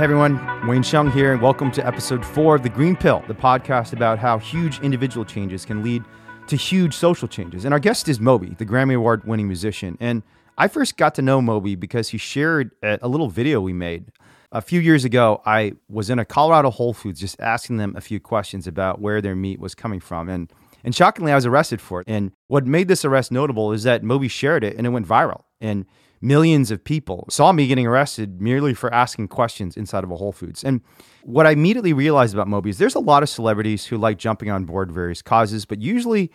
Hey everyone, Wayne Hsiung here, and welcome to episode four of The Green Pill, the podcast about how huge individual changes can lead to huge social changes. And our guest is Moby, the Grammy Award winning musician. And I first got to know Moby because he shared a little video we made. A few years ago, I was in a Colorado Whole Foods just asking them a few questions about where their meat was coming from. And, and shockingly, I was arrested for it. And what made this arrest notable is that Moby shared it and it went viral. And millions of people saw me getting arrested merely for asking questions inside of a Whole Foods. And what I immediately realized about Moby is there's a lot of celebrities who like jumping on board various causes, but usually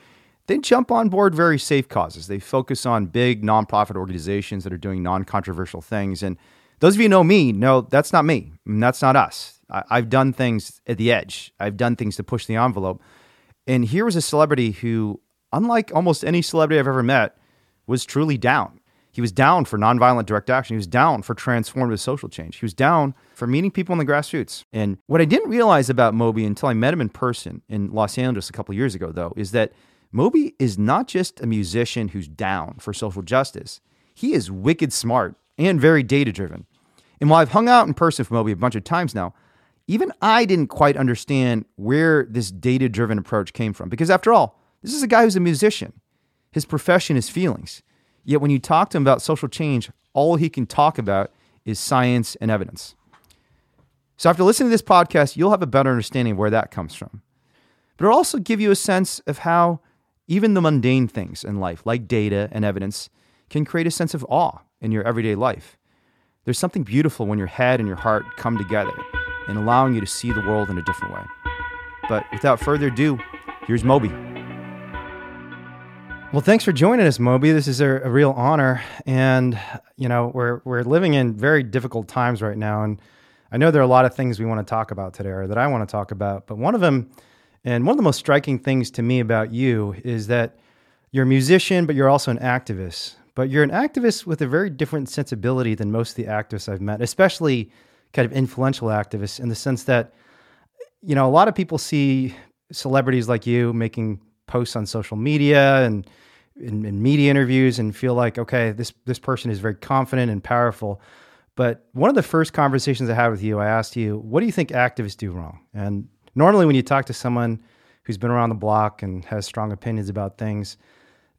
they jump on board very safe causes. They focus on big nonprofit organizations that are doing non controversial things. And those of you know me know that's not me. And that's not us. I, I've done things at the edge, I've done things to push the envelope. And here was a celebrity who, unlike almost any celebrity I've ever met, was truly down. He was down for nonviolent direct action. He was down for transformative social change. He was down for meeting people in the grassroots. And what I didn't realize about Moby until I met him in person in Los Angeles a couple years ago, though, is that Moby is not just a musician who's down for social justice. He is wicked smart and very data driven. And while I've hung out in person with Moby a bunch of times now, even I didn't quite understand where this data driven approach came from. Because after all, this is a guy who's a musician. His profession is feelings. Yet when you talk to him about social change, all he can talk about is science and evidence. So after listening to this podcast, you'll have a better understanding of where that comes from. But it'll also give you a sense of how even the mundane things in life, like data and evidence, can create a sense of awe in your everyday life. There's something beautiful when your head and your heart come together and allowing you to see the world in a different way. But without further ado, here's Moby. Well, thanks for joining us, Moby. This is a, a, real honor, and you know we're we're living in very difficult times right now, and I know there are a lot of things we want to talk about today, or that I want to talk about. But one of them, and one of the most striking things to me about you, is that you're a musician, but you're also an activist. But you're an activist with a very different sensibility than most of the activists I've met, especially kind of influential activists, in the sense that you know a lot of people see celebrities like you making posts on social media and in, in, media interviews and feel like, okay, this this person is very confident and powerful. But one of the first conversations I had with you, I asked you, what do you think activists do wrong? And normally, when you talk to someone who's been around the block and has strong opinions about things,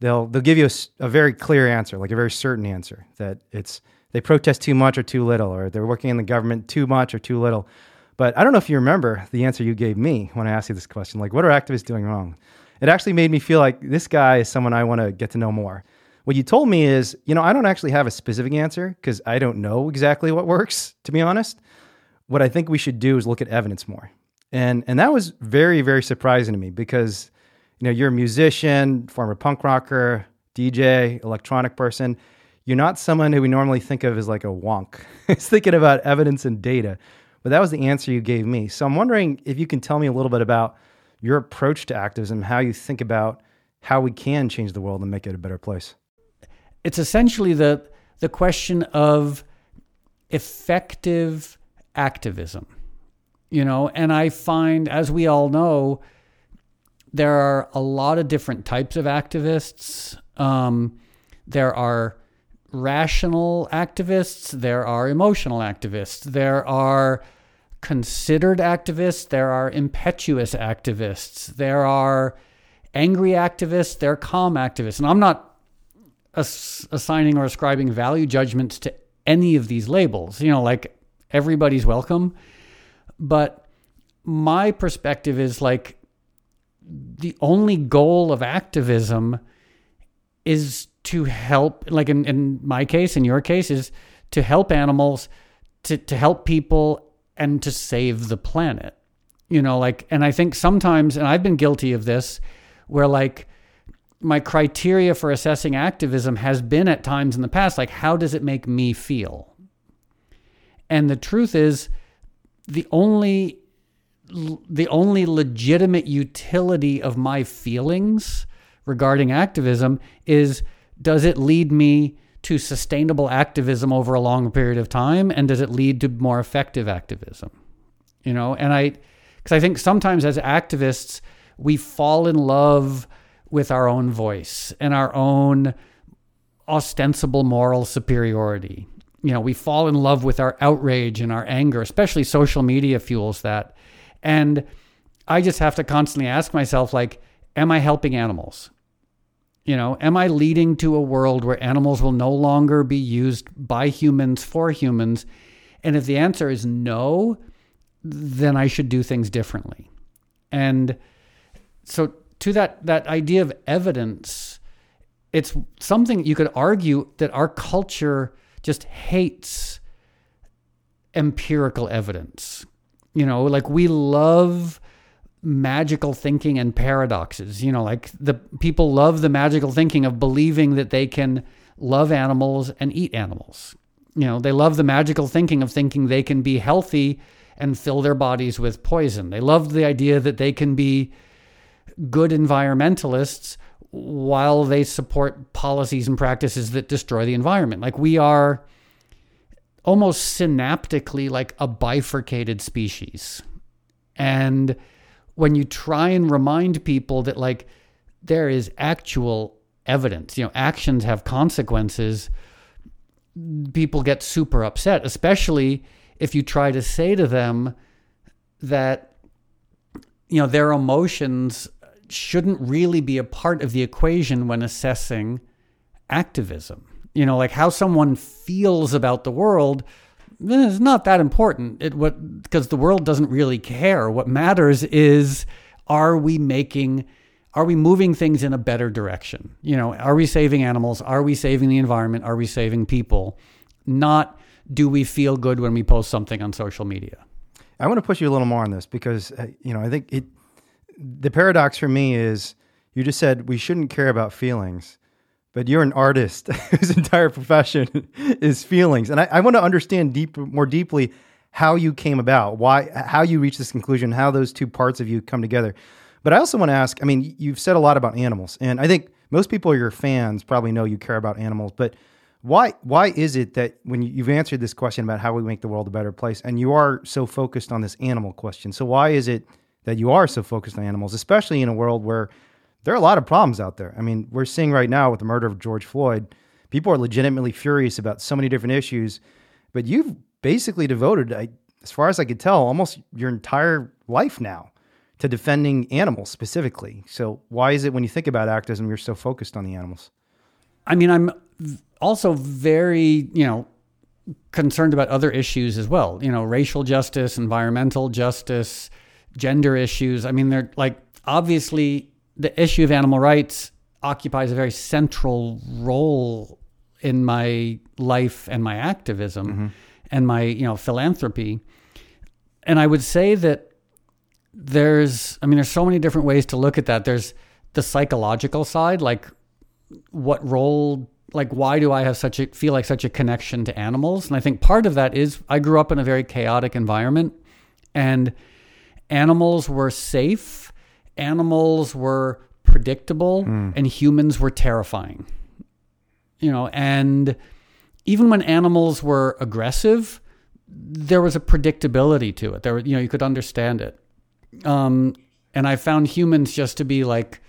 they'll they'll give you a, a very clear answer, like a very certain answer that it's they protest too much or too little, or they're working in the government too much or too little. But I don't know if you remember the answer you gave me when I asked you this question, like, what are activists doing wrong? It actually made me feel like this guy is someone I want to get to know more. What you told me is, you know, I don't actually have a specific answer because I don't know exactly what works, to be honest. What I think we should do is look at evidence more. And and that was very, very surprising to me because, you know, you're a musician, former punk rocker, DJ, electronic person. You're not someone who we normally think of as like a wonk. it's thinking about evidence and data. But that was the answer you gave me. So I'm wondering if you can tell me a little bit about your approach to activism, how you think about how we can change the world and make it a better place. It's essentially the the question of effective activism. You know, and I find as we all know there are a lot of different types of activists. Um, there are rational activists, there are emotional activists, there are considered activists, there are impetuous activists, there are angry activists, there are calm activists. And I'm not ass- assigning or ascribing value judgments to any of these labels. You know, like everybody's welcome. But my perspective is like the only goal of activism is to help, like in, in my case, in your case, is to help animals, to, to help people and to save the planet. You know, like, and I think sometimes, and I've been guilty of this, where like my criteria for assessing activism has been at times in the past, like, how does it make me feel? And the truth is, the only the only legitimate utility of my feelings regarding activism is does it lead me to sustainable activism over a long period of time and does it lead to more effective activism you know and i because i think sometimes as activists we fall in love with our own voice and our own ostensible moral superiority You know, we fall in love with our outrage and our anger, especially social media fuels that. And I just have to constantly ask myself, like, am I helping animals? You know, am I leading to a world where animals will no longer be used by humans for humans? And if the answer is no, then I should do things differently. And so to that that idea of evidence, it's something you could argue that our culture just hates empirical evidence. You know, like we love magical thinking and paradoxes. You know, like the people love the magical thinking of believing that they can love animals and eat animals. You know, they love the magical thinking of thinking they can be healthy and fill their bodies with poison. They love the idea that they can be good environmentalists while they support policies and practices that destroy the environment. Like we are almost synaptically like a bifurcated species. And when you try and remind people that like there is actual evidence, you know, actions have consequences, people get super upset, especially if you try to say to them that you know their emotions shouldn't really be a part of the equation when assessing activism. You know, like how someone feels about the world is not that important. It what because the world doesn't really care. What matters is are we making are we moving things in a better direction? You know, are we saving animals? Are we saving the environment? Are we saving people? Not do we feel good when we post something on social media? I want to push you a little more on this because uh, you know I think it the paradox for me is you just said we shouldn't care about feelings, but you're an artist whose entire profession is feelings, and I, I want to understand deep more deeply how you came about, why how you reached this conclusion, how those two parts of you come together. But I also want to ask. I mean, you've said a lot about animals, and I think most people, your fans, probably know you care about animals, but why why is it that when you've answered this question about how we make the world a better place, and you are so focused on this animal question, so why is it that you are so focused on animals, especially in a world where there are a lot of problems out there? I mean, we're seeing right now with the murder of George Floyd, people are legitimately furious about so many different issues, but you've basically devoted, as far as I could tell, almost your entire life now to defending animals specifically. So why is it when you think about activism, you're so focused on the animals? I mean, I'm also very, you know, concerned about other issues as well. You know, racial justice, environmental justice, gender issues. I mean, they're like obviously the issue of animal rights occupies a very central role in my life and my activism mm-hmm. and my, you know, philanthropy. And I would say that there's I mean there's so many different ways to look at that. There's the psychological side, like what role like why do I have such a feel like such a connection to animals? And I think part of that is I grew up in a very chaotic environment and animals were safe, animals were predictable, mm. and humans were terrifying. You know, and even when animals were aggressive, there was a predictability to it. There, you know, you could understand it. Um, and I found humans just to be like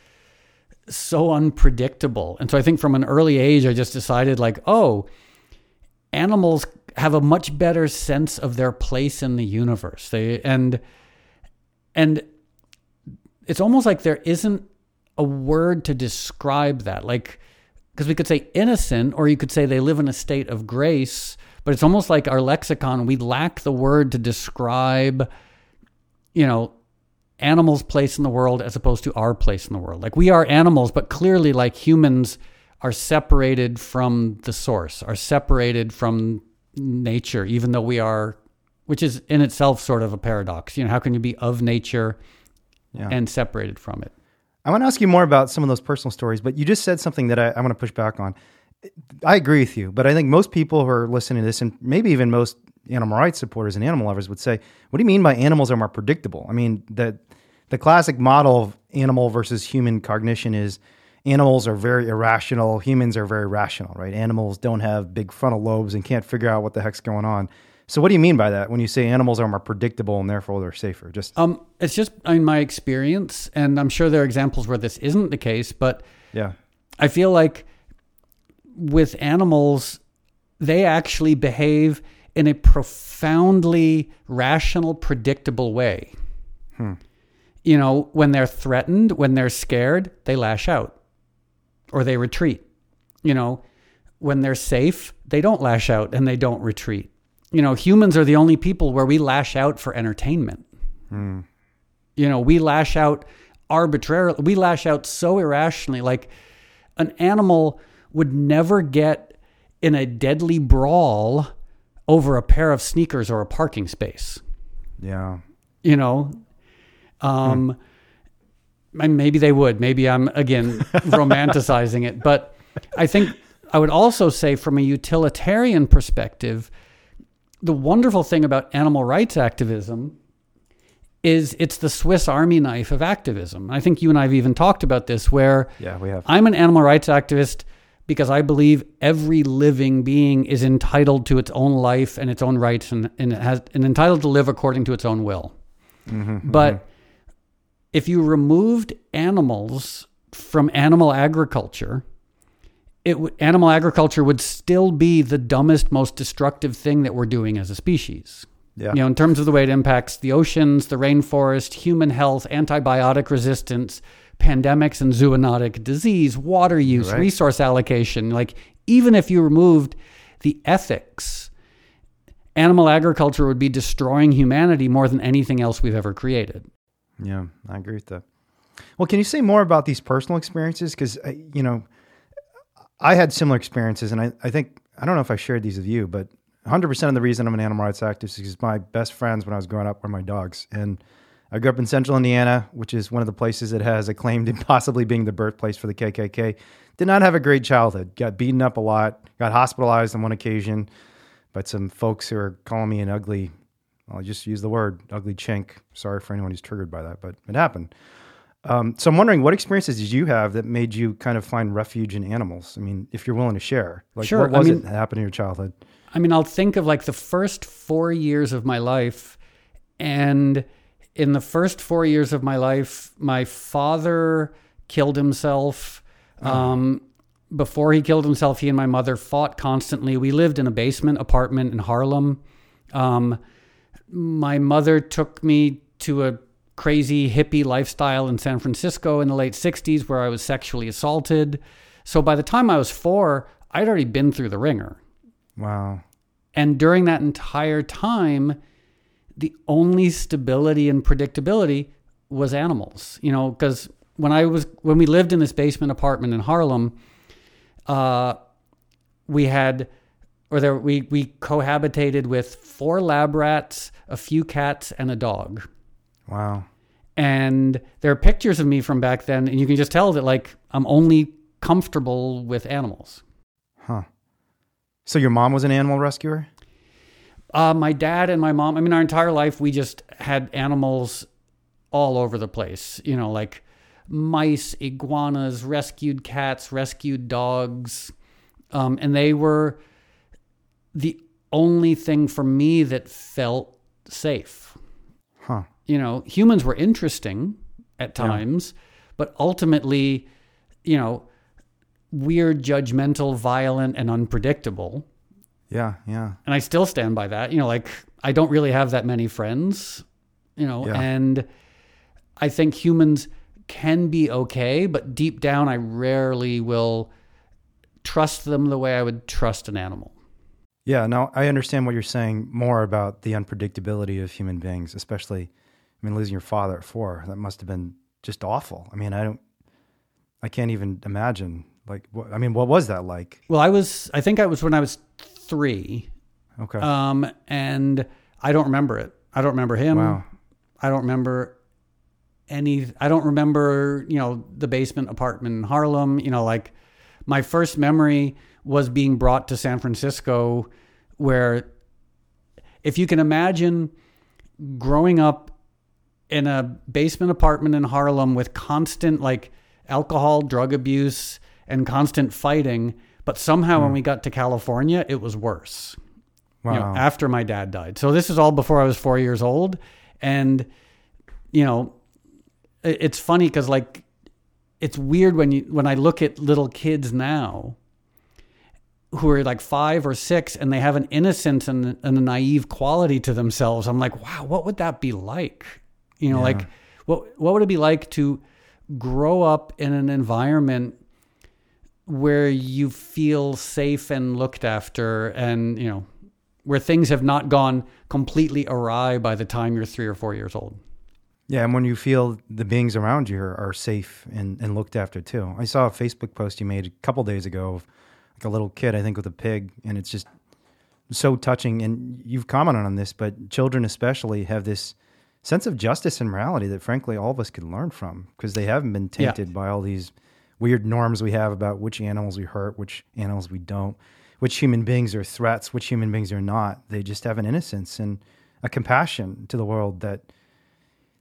so unpredictable. And so I think from an early age, I just decided, like, oh, animals have a much better sense of their place in the universe. They and and it's almost like there isn't a word to describe that. Like because we could say innocent or you could say they live in a state of grace, but it's almost like our lexicon we lack the word to describe you know animals' place in the world as opposed to our place in the world. Like we are animals, but clearly, like humans, are separated from the source, are separated from nature, even though we are, which is in itself sort of a paradox. You know, how can you be of nature yeah. and separated from it? I want to ask you more about some of those personal stories, but you just said something that I, I want to push back on. I agree with you, but I think most people who are listening to this, and maybe even most animal rights supporters and animal lovers, would say, "What do you mean by animals are more predictable?" I mean that the classic model of animal versus human cognition is animals are very irrational, humans are very rational, right? Animals don't have big frontal lobes and can't figure out what the heck's going on. So what do you mean by that when you say animals are more predictable and therefore they're safer? Just um, it's just in my experience, and I'm sure there are examples where this isn't the case, but yeah, I feel like with animals, they actually behave in a profoundly rational, predictable way. You know, when they're threatened, when they're scared, they lash out or they retreat. You know, when they're safe, they don't lash out and they don't retreat. You know, humans are the only people where we lash out for entertainment. You know, we lash out arbitrarily, we lash out so irrationally. Like an animal would never get in a deadly brawl over a pair of sneakers or a parking space. Yeah. You know, um, and maybe they would. Maybe I'm again romanticizing it, but I think I would also say, from a utilitarian perspective, the wonderful thing about animal rights activism is it's the Swiss Army knife of activism. I think you and I have even talked about this, where Yeah, we have. I'm an animal rights activist because I believe every living being is entitled to its own life and its own rights and, and it has and entitled to live according to its own will. Mm-hmm, mm-hmm. But if you removed animals from animal agriculture, it w- animal agriculture would still be the dumbest, most destructive thing that we're doing as a species. Yeah. You know, in terms of the way it impacts the oceans, the rainforest, human health, antibiotic resistance, pandemics and zoonotic disease, water use, Right. resource allocation. Like, even if you removed the ethics, animal agriculture would be destroying humanity more than anything else we've ever created. Yeah, I agree with that. Well, can you say more about these personal experiences? Because, uh, you know, I had similar experiences, and I, I think, I don't know if I shared these with you, but 100% of the reason I'm an animal rights activist is because my best friends when I was growing up were my dogs. And I grew up in central Indiana, which is one of the places that has a claim to possibly being the birthplace for the KKK. Did not have a great childhood. Got beaten up a lot, got hospitalized on one occasion by some folks who are calling me an ugly I'll just use the word ugly chink. Sorry for anyone who's triggered by that, but it happened. Um, so I'm wondering, what experiences did you have that made you kind of find refuge in animals? I mean, if you're willing to share, like Sure, what I was mean- it that happened in your childhood? I mean, I'll think of like the first four years of my life. And in the first four years of my life, my father killed himself. Um, before he killed himself, he and my mother fought constantly. We lived in a basement apartment in Harlem. Um, my mother took me to a crazy hippie lifestyle in San Francisco in the late 60s where I was sexually assaulted. So by the time I was four, I'd already been through the ringer. Wow. And during that entire time, the only stability and predictability was animals. You know, because when I was when we lived in this basement apartment in Harlem, uh, we had or there we we cohabitated with four lab rats, a few cats, and a dog. Wow. And there are pictures of me from back then, and you can just tell that like I'm only comfortable with animals. Huh. So your mom was an animal rescuer? Uh, my dad and my mom, I mean, our entire life, we just had animals all over the place, you know, like mice, iguanas, rescued cats, rescued dogs. Um, and they were the only thing for me that felt safe. Huh. You know, humans were interesting at times, but ultimately, you know, weird, judgmental, violent, and unpredictable Yeah, yeah. and I still stand by that. You know, like I don't really have that many friends, you know, Yeah. and I think humans can be okay, but deep down, I rarely will trust them the way I would trust an animal. Yeah, now I understand what you're saying more about the unpredictability of human beings, especially, I mean, losing your father at four. That must have been just awful. I mean, I don't, I can't even imagine. Like, what, I mean, what was that like? Well, I was, I think I was when I was three, Okay. um, and I don't remember it. I don't remember him. wow. I don't remember any I don't remember, you know, the basement apartment in Harlem, you know, like my first memory was being brought to San Francisco where if you can imagine growing up in a basement apartment in Harlem with constant like alcohol, drug abuse and constant fighting, but somehow when hmm. we got to California, it was worse Wow. you know, after my dad died. So this is all before I was four years old, and you know, it's funny because like it's weird when you when I look at little kids now who are like five or six and they have an innocence and, and a naive quality to themselves. I'm like, wow, what would that be like? You know, Yeah. like what what would it be like to grow up in an environment where you feel safe and looked after and, you know, where things have not gone completely awry by the time you're three or four years old. Yeah, and when you feel the beings around you are, are safe and, and looked after too. I saw a Facebook post you made a couple days ago of like a little kid, I think, with a pig, and it's just so touching. And you've commented on this, but children especially have this sense of justice and morality that, frankly, all of us can learn from because they haven't been Yeah. tainted by all these weird norms we have about which animals we hurt, which animals we don't, which human beings are threats, which human beings are not. They just have an innocence and a compassion to the world that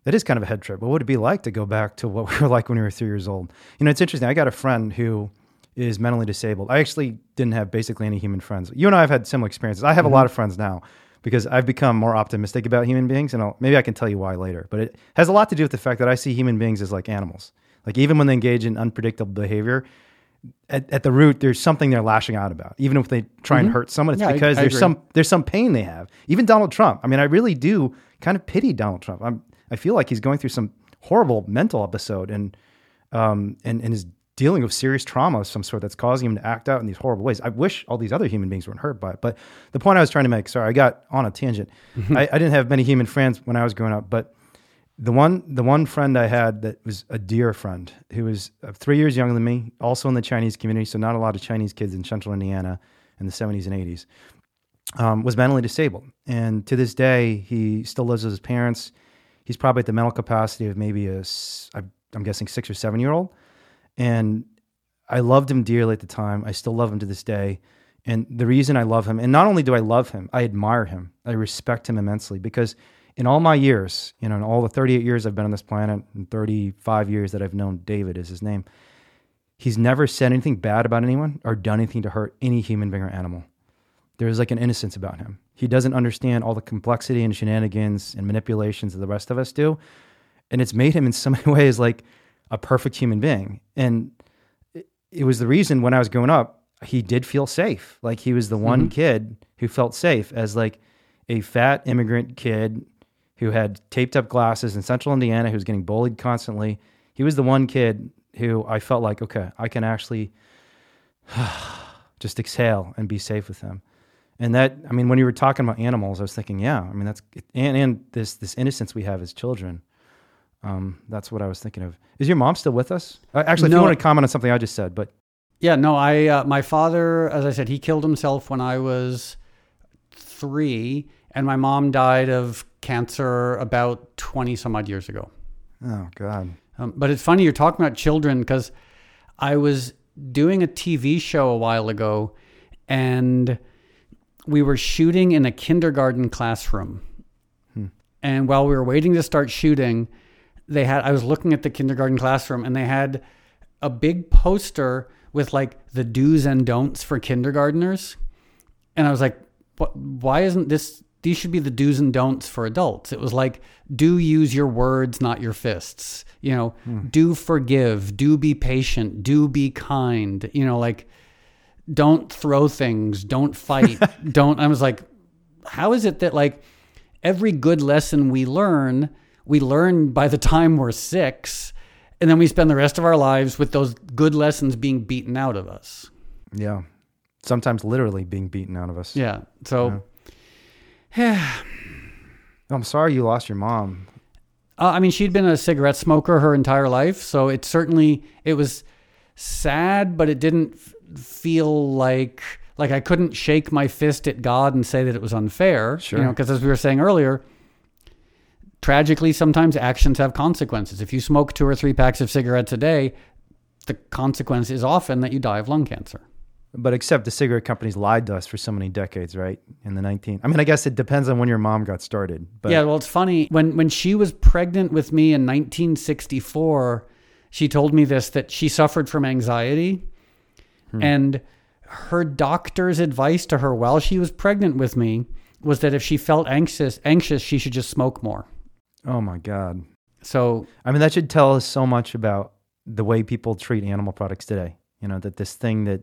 that is kind of a head trip. What would it be like to go back to what we were like when we were three years old? You know, it's interesting. I got a friend who is mentally disabled. I actually didn't have basically any human friends. You and I have had similar experiences. I have a mm-hmm. lot of friends now because I've become more optimistic about human beings, and I'll, maybe I can tell you why later. But it has a lot to do with the fact that I see human beings as like animals. Like even when they engage in unpredictable behavior, at, at the root, there's something they're lashing out about. Even if they try and hurt someone, it's Yeah, I- because I there's agree. some there's some pain they have. Even Donald Trump. I mean, I really do kind of pity Donald Trump. I'm I feel like he's going through some horrible mental episode and um and, and is dealing with serious trauma of some sort that's causing him to act out in these horrible ways. I wish all these other human beings weren't hurt by it. But the point I was trying to make, sorry, I got on a tangent. I, I didn't have many human friends when I was growing up, but the one the one friend I had that was a dear friend who was uh, three years younger than me, also in the Chinese community, so not a lot of Chinese kids in central Indiana in the 70s and 80s, um, was mentally disabled. And to this day, he still lives with his parents. He's probably at the mental capacity of maybe a, I'm guessing six or seven year old. And I loved him dearly at the time. I still love him to this day. And the reason I love him, and not only do I love him, I admire him. I respect him immensely because in all my years, you know, in all the 38 years I've been on this planet, and 35 years that I've known David is his name, he's never said anything bad about anyone or done anything to hurt any human being or animal. There's like an innocence about him. He doesn't understand all the complexity and shenanigans and manipulations that the rest of us do. And it's made him in so many ways like a perfect human being. And it- it was the reason when I was growing up, he did feel safe. Like he was the one mm-hmm. kid who felt safe as like a fat immigrant kid who had taped up glasses in central Indiana who was getting bullied constantly. He was the one kid who I felt like, okay, I can actually just exhale and be safe with him. And that, I mean, when you were talking about animals, I was thinking, yeah, I mean, that's, and, and this, this innocence we have as children. Um, that's what I was thinking of. Is your mom still with us? Uh, actually, if you want to comment on something I just said, but Yeah, no, I uh, my father, as I said, he killed himself when I was three, and my mom died of cancer about twenty some odd years ago. oh god, Um, but it's funny you're talking about children because I was doing a TV show a while ago, and we were shooting in a kindergarten classroom. And while we were waiting to start shooting, they had I was looking at the kindergarten classroom, and they had a big poster with like the do's and don'ts for kindergartners. And I was like, what, why isn't this? These should be the do's and don'ts for adults. It was like, do use your words, not your fists. You know, hmm. do forgive, do be patient, do be kind. You know, like, don't throw things, don't fight, don't. I was like, how is it that like every good lesson we learn, we learn by the time we're six, and then we spend the rest of our lives with those good lessons being beaten out of us. yeah. Sometimes literally being beaten out of us. Yeah. So, yeah. I'm sorry you lost your mom. Uh, I mean, she'd been a cigarette smoker her entire life, so it certainly it was sad, but it didn't f- feel like like I couldn't shake my fist at God and say that it was unfair. Sure. You know, because as we were saying earlier, tragically, sometimes actions have consequences. If you smoke two or three packs of cigarettes a day, the consequence is often that you die of lung cancer. But except the cigarette companies lied to us for so many decades, right? In the 19. I mean, I guess it depends on when your mom got started. But yeah, well, it's funny when when she was pregnant with me in 1964, she told me this that she suffered from anxiety, hmm. and her doctor's advice to her while she was pregnant with me was that if she felt anxious, anxious, she should just smoke more. Oh my god. So I mean, that should tell us so much about the way people treat animal products today. You know, that this thing that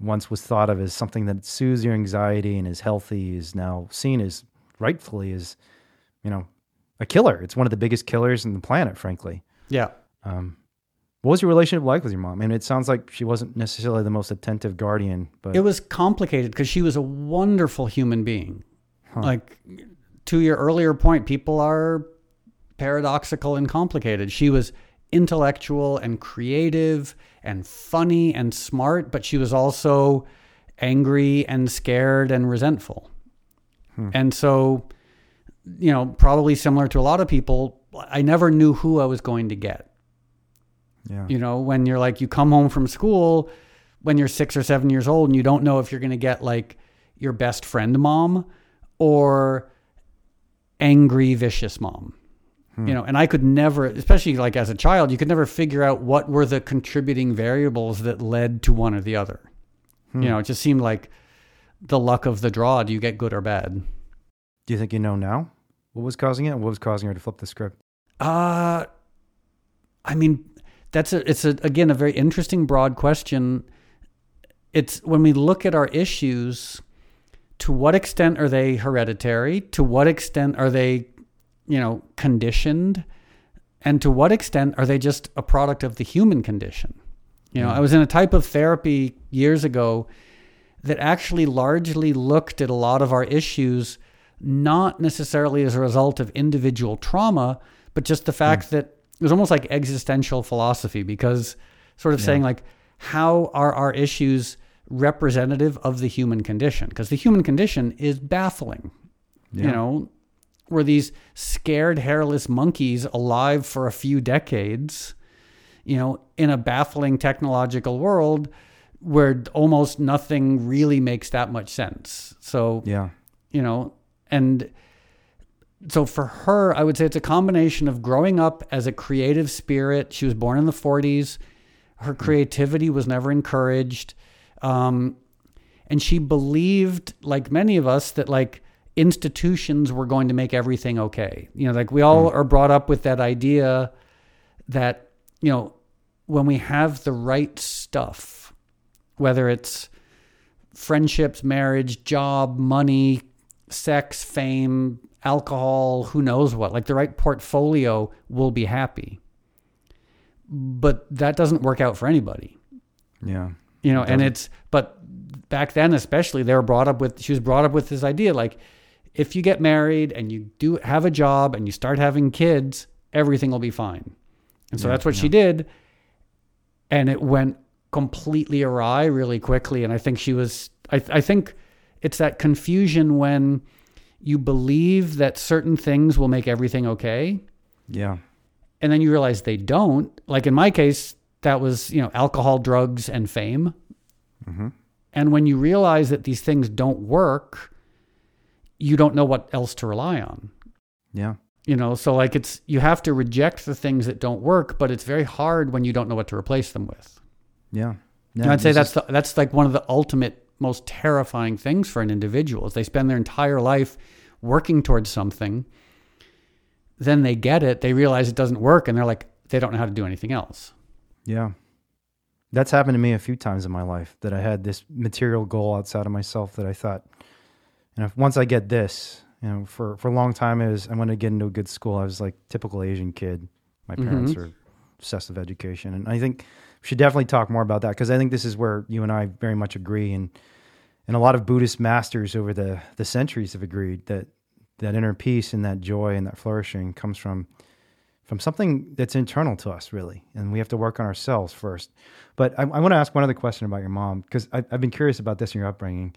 once was thought of as something that soothes your anxiety and is healthy is now seen as rightfully as, you know, a killer. It's one of the biggest killers in the planet, frankly. Yeah. Um, what was your relationship like with your mom? I mean, it sounds like she wasn't necessarily the most attentive guardian, but It was complicated because she was a wonderful human being. Like to your earlier point, people are paradoxical and complicated. She was intellectual and creative and funny and smart, but she was also angry and scared and resentful. Hmm. And so, you know, probably similar to a lot of people, I never knew who I was going to get. yeah, You know, when you're like, you come home from school when you're six or seven years old and you don't know if you're going to get like your best friend mom or angry, vicious mom. You know, and I could never, especially like as a child, you could never figure out what were the contributing variables that led to one or the other. You know, it just seemed like the luck of the draw. Do you get good or bad? Do you think you know now what was causing it? What was causing her to flip the script? Uh I mean, that's a it's a again a very interesting broad question. It's when we look at our issues, to what extent are they hereditary? To what extent are they, you know, conditioned? And to what extent are they just a product of the human condition? You know, I mm. was in a type of therapy years ago that actually largely looked at a lot of our issues not necessarily as a result of individual trauma, but just the fact mm. that it was almost like existential philosophy because sort of saying like how are our issues representative of the human condition? Because the human condition is baffling you know were these scared hairless monkeys alive for a few decades you know in a baffling technological world where almost nothing really makes that much sense so Yeah, you know, and so for her, I would say it's a combination of growing up as a creative spirit. She was born in the 40s. Her creativity was never encouraged. Um, and she believed, like many of us, that like institutions were going to make everything okay. You know, like we all mm. are brought up with that idea that, you know, when we have the right stuff, whether it's friendships, marriage, job, money, sex, fame, alcohol, who knows what. Like the right portfolio will be happy. But that doesn't work out for anybody. yeah, You know, and it's but back then especially they were brought up with she was brought up with this idea like if you get married and you do have a job and you start having kids, everything will be fine. And so Yeah, that's what yeah. she did. And it went completely awry really quickly. And I think she was, I, I think it's that confusion when you believe that certain things will make everything okay. yeah, And then you realize they don't. Like in my case, that was, you know, alcohol, drugs, and fame. Mm-hmm. And when you realize that these things don't work, you don't know what else to rely on. yeah, You know, so like it's you have to reject the things that don't work, but it's very hard when you don't know what to replace them with. yeah. And I'd say that's the, that's like one of the ultimate, most terrifying things for an individual is they spend their entire life working towards something. Then they get it, they realize it doesn't work, and they're like, they don't know how to do anything else. Yeah. That's happened to me a few times in my life that I had this material goal outside of myself that I thought, you know, once I get this, you know, for, for a long time, it was, I wanted to get into a good school. I was like typical Asian kid. My mm-hmm. parents are obsessed with education. And I think we should definitely talk more about that because I think this is where you and I very much agree. And, and a lot of Buddhist masters over the, the centuries have agreed that that inner peace and that joy and that flourishing comes from from something that's internal to us, really, and we have to work on ourselves first. But I, I want to ask one other question about your mom because I've been curious about this in your upbringing.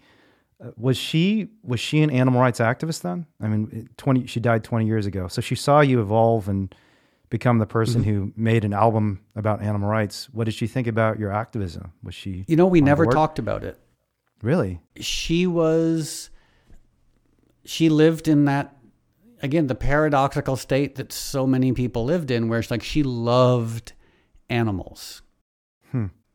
Uh, was she was she an animal rights activist then? I mean, twenty she died twenty years ago, so she saw you evolve and become the person who made an album about animal rights. What did she think about your activism? Was she You know, we never board? talked about it. really? she was she lived in that again the paradoxical state that so many people lived in where it's like she loved animals.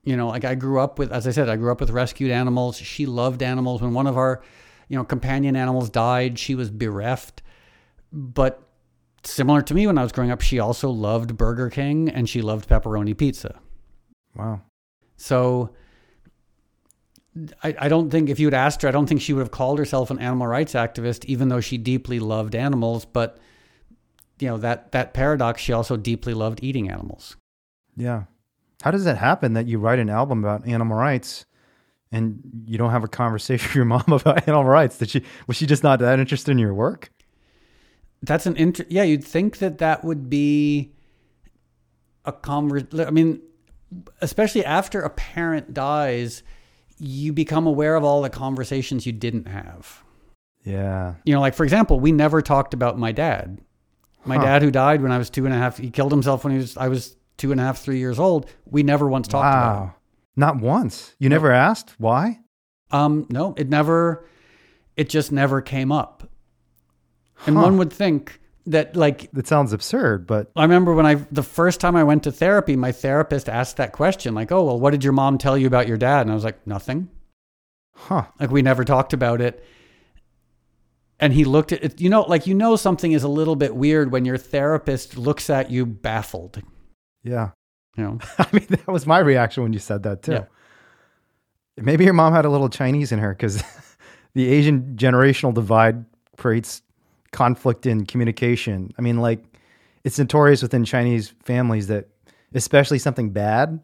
You know like i grew up with as i said i grew up with rescued animals she loved animals when one of our you know companion animals died she was bereft but similar to me when i was growing up she also loved burger king and she loved pepperoni pizza Wow. so I, I don't think if you had asked her, I don't think she would have called herself an animal rights activist, even though she deeply loved animals. But you know that that paradox, she also deeply loved eating animals. Yeah. How does that happen that you write an album about animal rights and you don't have a conversation with your mom about animal rights? Did she was she just not that interested in your work? That's an inter- yeah. You'd think that that would be a conver. I mean, especially after a parent dies, you become aware of all the conversations you didn't have. Yeah. You know, like for example, we never talked about my dad. My Huh. dad, who died when I was two and a half, he killed himself when he was I was two and a half, three years old. We never once talked about him. Wow. Not once. You never asked why? Um, no, it never, it just never came up. And Huh. one would think that, like, That sounds absurd, but I remember when I, the first time I went to therapy, my therapist asked that question, like, oh, well, what did your mom tell you about your dad? And I was like, nothing. huh. Like, we never talked about it. And he looked at it, you know, like, you know, something is a little bit weird when your therapist looks at you baffled, Yeah. you know? I mean, that was my reaction when you said that too. Yeah. Maybe your mom had a little Chinese in her because the Asian generational divide creates conflict in communication. I mean, like, it's notorious within Chinese families that, especially something bad,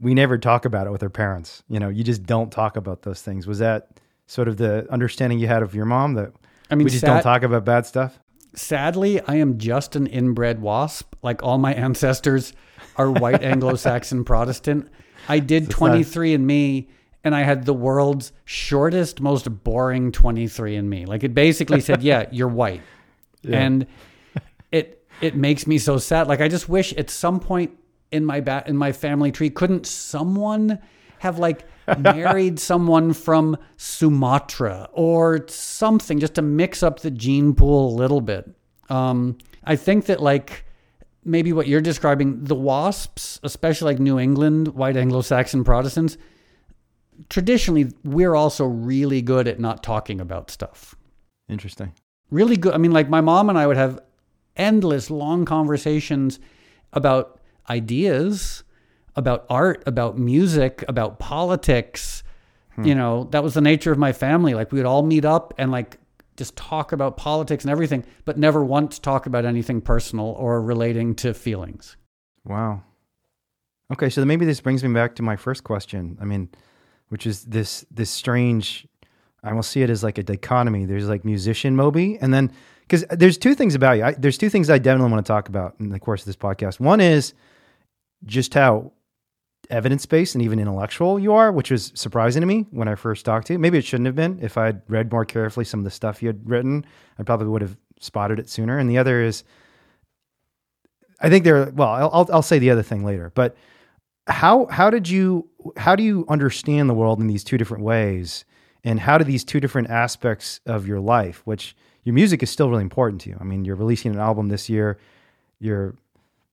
we never talk about it with our parents. You know, you just don't talk about those things. Was that sort of the understanding you had of your mom that I mean, we just sad- don't talk about bad stuff? Sadly, I am just an inbred wasp. Like all my ancestors are white Anglo-Saxon Protestant. I did So it's not- 23andMe and I had the world's shortest, most boring 23andMe. Like it basically said, yeah, you're white. Yeah. And it it makes me so sad. Like I just wish at some point in my ba- in my family tree couldn't someone have like married someone from Sumatra or something just to mix up the gene pool a little bit. Um, I think that like maybe what you're describing, the wasps, especially like New England white Anglo-Saxon Protestants, traditionally we're also really good at not talking about stuff Interesting. really good. I mean, like my mom and I would have endless long conversations about ideas, about art, about music, about politics. Hmm. You know, that was the nature of my family. Like we would all meet up and like just talk about politics and everything, but never once talk about anything personal or relating to feelings. Wow. Okay, so maybe this brings me back to my first question. I mean, which is this this strange. I almost see it as like a dichotomy. There's like musician Moby, and then because there's two things about you. I, there's two things I definitely want to talk about in the course of this podcast. One is just how evidence based and even intellectual you are, which was surprising to me when I first talked to you. Maybe it shouldn't have been. If I'd read more carefully some of the stuff you had written, I probably would have spotted it sooner. And the other is, I think there. Well, I'll I'll, say the other thing later. But how how did you how do you understand the world in these two different ways, and how do these two different aspects of your life, which your music is still really important to you. I mean, you're releasing an album this year. Your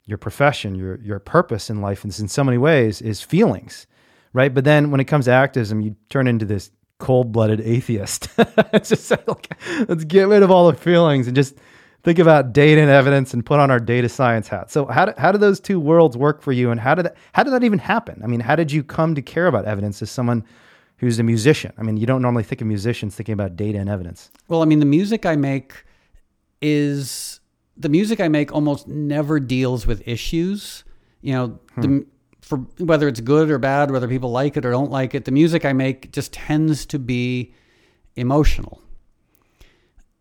your profession, your your purpose in life, is in so many ways is feelings, right? But then when it comes to activism, you turn into this cold blooded atheist. it's just like let's get rid of all the feelings and just think about data and evidence and put on our data science hat. So how do, how do those two worlds work for you, and how did that, how did that even happen? I mean, how did you come to care about evidence as someone who's a musician? I mean, you don't normally think of musicians thinking about data and evidence. Well, I mean, the music I make is the music I make almost never deals with issues. You know, the, for whether it's good or bad, whether people like it or don't like it, the music I make just tends to be emotional.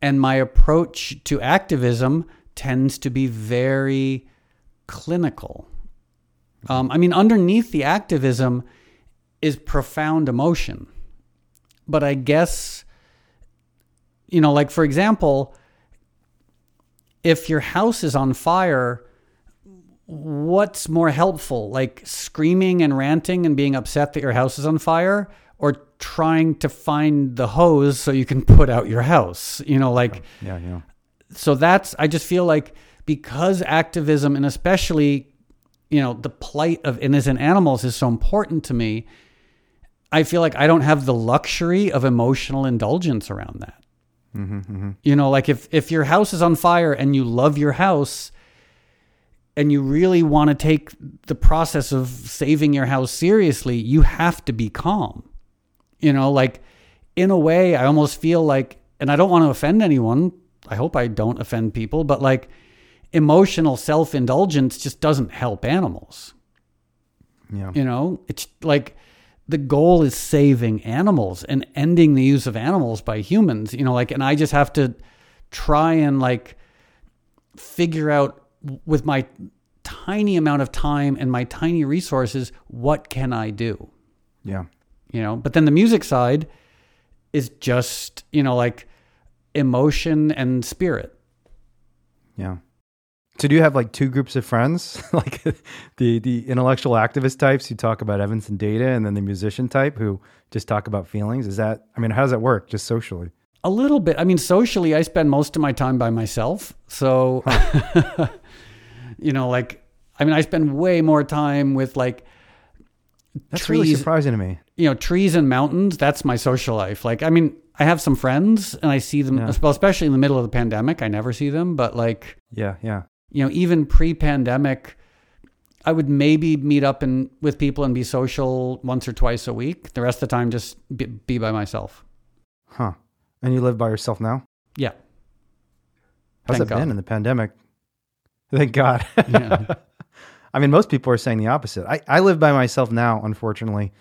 And my approach to activism tends to be very clinical. Um, I mean, underneath the activism is profound emotion. But I guess you know, like for example, if your house is on fire, what's more helpful? Like screaming and ranting and being upset that your house is on fire or trying to find the hose so you can put out your house? You know, like Yeah, yeah. so that's I just feel like because activism and especially you know the plight of innocent animals is so important to me, I feel like I don't have the luxury of emotional indulgence around that. You know, like if if your house is on fire and you love your house and you really want to take the process of saving your house seriously, you have to be calm. You know, like in a way, I almost feel like, and I don't want to offend anyone. I hope I don't offend people, but like emotional self indulgence just doesn't help animals. Yeah. You know, it's like the goal is saving animals and ending the use of animals by humans. You know, like, and I just have to try and like figure out with my tiny amount of time and my tiny resources, what can I do? Yeah. You know, but then the music side is just, you know, like emotion and spirit. Yeah. So do you have like two groups of friends, like the the intellectual activist types who talk about evidence and data, and then the musician type who just talk about feelings? Is that I mean, how does that work, just socially? A little bit. I mean, socially, I spend most of my time by myself. So, you know, like I mean, I spend way more time with like That's really trees. surprising to me. you know, trees and mountains. That's my social life. Like, I mean, I have some friends, and I see them, Yeah. well, especially in the middle of the pandemic. I never see them, but like, Yeah, yeah, you know, even pre-pandemic, I would maybe meet up and with people and be social once or twice a week. The rest of the time, just be, be by myself. huh? And you live by yourself now? Yeah. How's Thank it been in the pandemic? Thank God. Yeah. I mean, most people are saying the opposite. I, I live by myself now, unfortunately.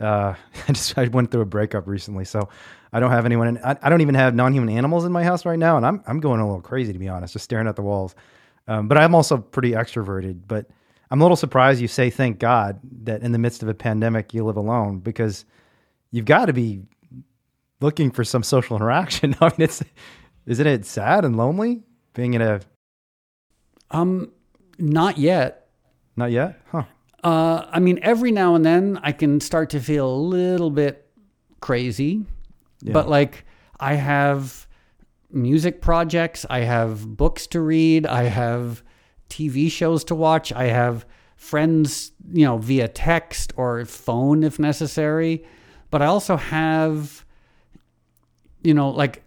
Uh, I just I went through a breakup recently, so I don't have anyone. In, I, I don't even have non-human animals in my house right now, and I'm I'm going a little crazy to be honest, just staring at the walls. Um, but I'm also pretty extroverted. But I'm a little surprised you say thank God that in the midst of a pandemic you live alone because you've got to be looking for some social interaction. I mean, it's isn't it sad and lonely being in a um, not yet. not yet, huh? Uh, I mean, every now and then I can start to feel a little bit crazy, Yeah. but like I have music projects, I have books to read, I have TV shows to watch, I have friends, you know, via text or phone if necessary, but I also have, you know, like,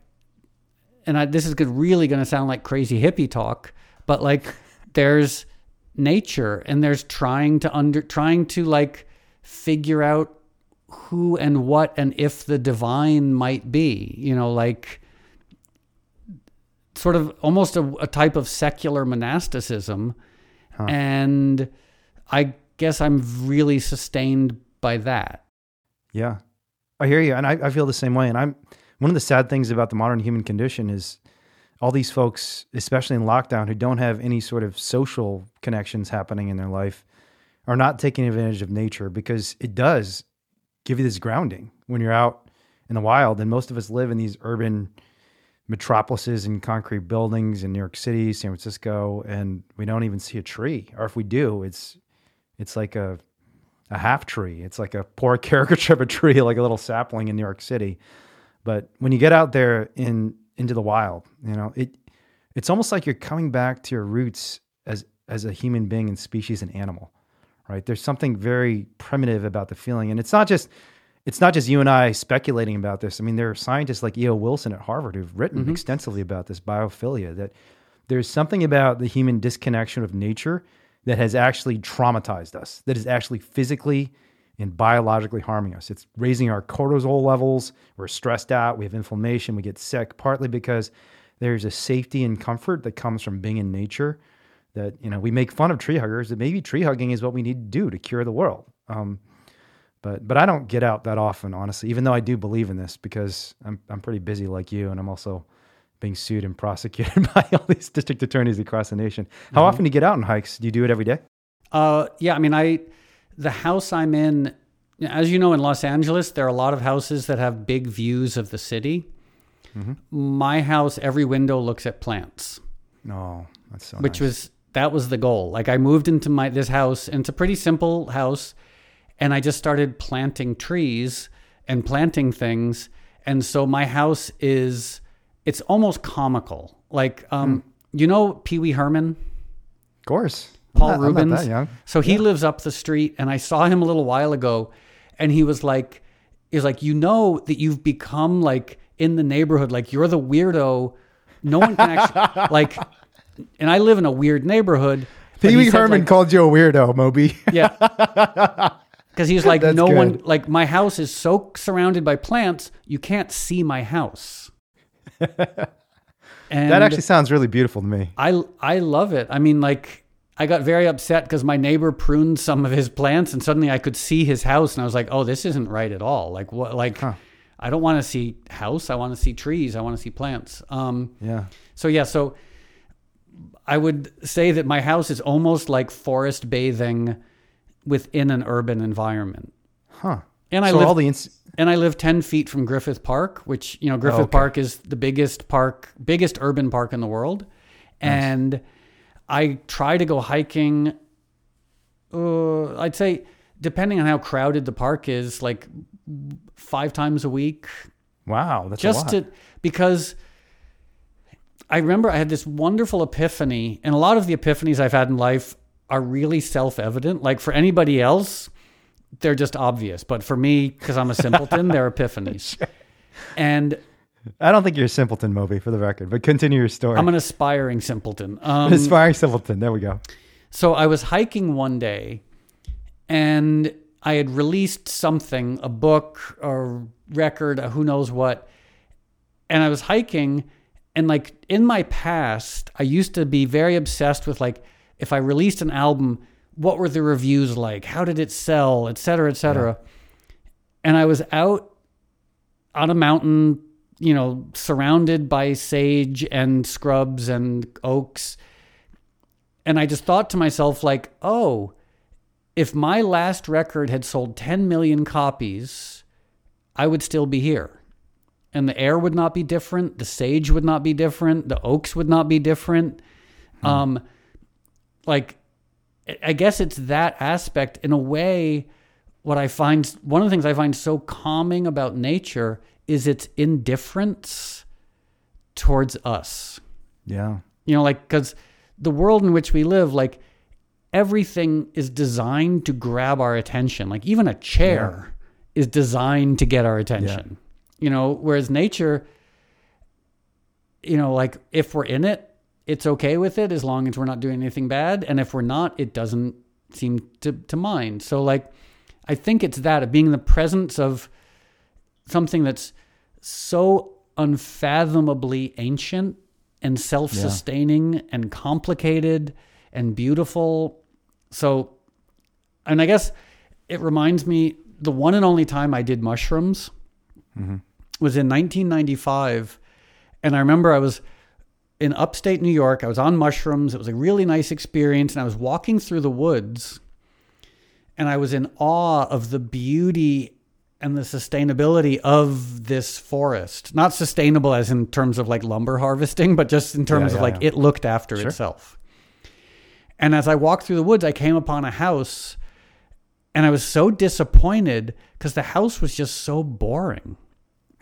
and I, this is good, really going to sound like crazy hippie talk, but like, there's nature and there's trying to under trying to like figure out who and what and if the divine might be you know like sort of almost a, a type of secular monasticism and i guess i'm really sustained by that Yeah, I hear you, and I, I feel the same way. And I'm one of the sad things about the modern human condition is all these folks, especially in lockdown, who don't have any sort of social connections happening in their life, are not taking advantage of nature because it does give you this grounding when you're out in the wild. And most of us live in these urban metropolises and concrete buildings in New York City, San Francisco, and we don't even see a tree. Or if we do, it's it's like a a half tree. It's like a poor caricature of a tree, like a little sapling in New York City. But when you get out there in into the wild, you know, it it's almost like you're coming back to your roots as as a human being and species and animal. Right? There's something very primitive about the feeling. And it's not just it's not just you and I speculating about this. I mean, there are scientists like E.O. Wilson at Harvard who've written extensively about this biophilia, that there's something about the human disconnection of nature that has actually traumatized us, that is actually physically and biologically harming us. It's raising our cortisol levels. We're stressed out. We have inflammation. We get sick, partly because there's a safety and comfort that comes from being in nature. That you know, we make fun of tree huggers. That maybe tree hugging is what we need to do to cure the world. Um, but but I don't get out that often, honestly. Even though I do believe in this, because I'm I'm pretty busy like you, and I'm also being sued and prosecuted by all these district attorneys across the nation. How often do you get out on hikes? Do you do it every day? uh yeah i mean i the house i'm in as you know in los angeles there are a lot of houses that have big views of the city my house every window looks at plants No, that's so. which nice. was that was the goal. Like I moved into my this house, and it's a pretty simple house, and I just started planting trees and planting things, and so my house is it's almost comical. Like um, you know Pee Wee Herman, of course. Paul not, Reubens. I'm not that young. So he lives up the street, and I saw him a little while ago, and he was like, "Is like you know that you've become like in the neighborhood, like you're the weirdo. No one can actually like." And I live in a weird neighborhood. Pee Wee Herman like- called you a weirdo, Moby. yeah. Because he's like, no one, like, my house is so surrounded by plants, you can't see my house. and That actually sounds really beautiful to me. I, I love it. I mean, like, I got very upset because my neighbor pruned some of his plants, and suddenly I could see his house, and I was like, "Oh, this isn't right at all." Like, what? Like, I don't want to see house. I want to see trees. I want to see plants. Um, Yeah. so yeah, so I would say that my house is almost like forest bathing within an urban environment. Huh. And I so live all the ins- and I live 10 feet from Griffith Park, which, you know, Griffith okay. Park is the biggest park, biggest urban park in the world. And I try to go hiking uh, I'd say depending on how crowded the park is, like 5 times a week, wow, that's just a lot. to because I remember I had this wonderful epiphany, and a lot of the epiphanies I've had in life are really self-evident. Like for anybody else, they're just obvious, but for me, because I'm a simpleton, they're epiphanies. And I don't think you're a simpleton, Moby, for the record, but continue your story. I'm an aspiring simpleton. Um, aspiring simpleton. There we go. So I was hiking one day and I had released something, a book or record, a who knows what. And I was hiking and like in my past, I used to be very obsessed with like if I released an album, what were the reviews like? How did it sell, et cetera, et cetera. And I was out on a mountain, you know, surrounded by sage and scrubs and oaks and I just thought to myself, like, oh, if my last record had sold 10 million copies, I would still be here. And the air would not be different. The sage would not be different. The oaks would not be different. Um, like, I- guess it's that aspect. In a way, what I find, one of the things I find so calming about nature is its indifference towards us Yeah. you know like because the world in which we live like everything is designed to grab our attention like even a chair is designed to get our attention Yeah. you know whereas nature you know like if we're in it it's okay with it as long as we're not doing anything bad. And if we're not it doesn't seem to, to mind. So like i think it's that of being in the presence of something that's so unfathomably ancient and self-sustaining and complicated and beautiful. So, and I guess it reminds me the one and only time I did mushrooms mm-hmm. was in 1995, and I remember I was in upstate New York. I was on mushrooms. It was a really nice experience, and I was walking through the woods, and I was in awe of the beauty and the sustainability of this forest. Not sustainable as in terms of like lumber harvesting, but just in terms Yeah, of like yeah. it looked after itself. And as I walked through the woods, I came upon a house and I was so disappointed because the house was just so boring.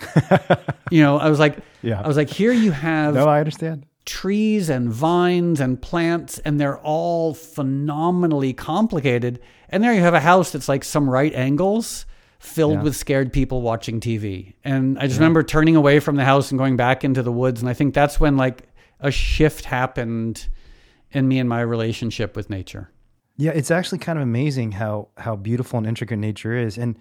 you know, I was like, Yeah. I was like, here you have No, I understand. trees and vines and plants, and they're all phenomenally complicated. And there you have a house that's like some right angles filled Yeah. with scared people watching TV. And I just remember turning away from the house and going back into the woods. And I think that's when like a shift happened in me and my relationship with nature. Yeah, it's actually kind of amazing how how beautiful and intricate nature is. And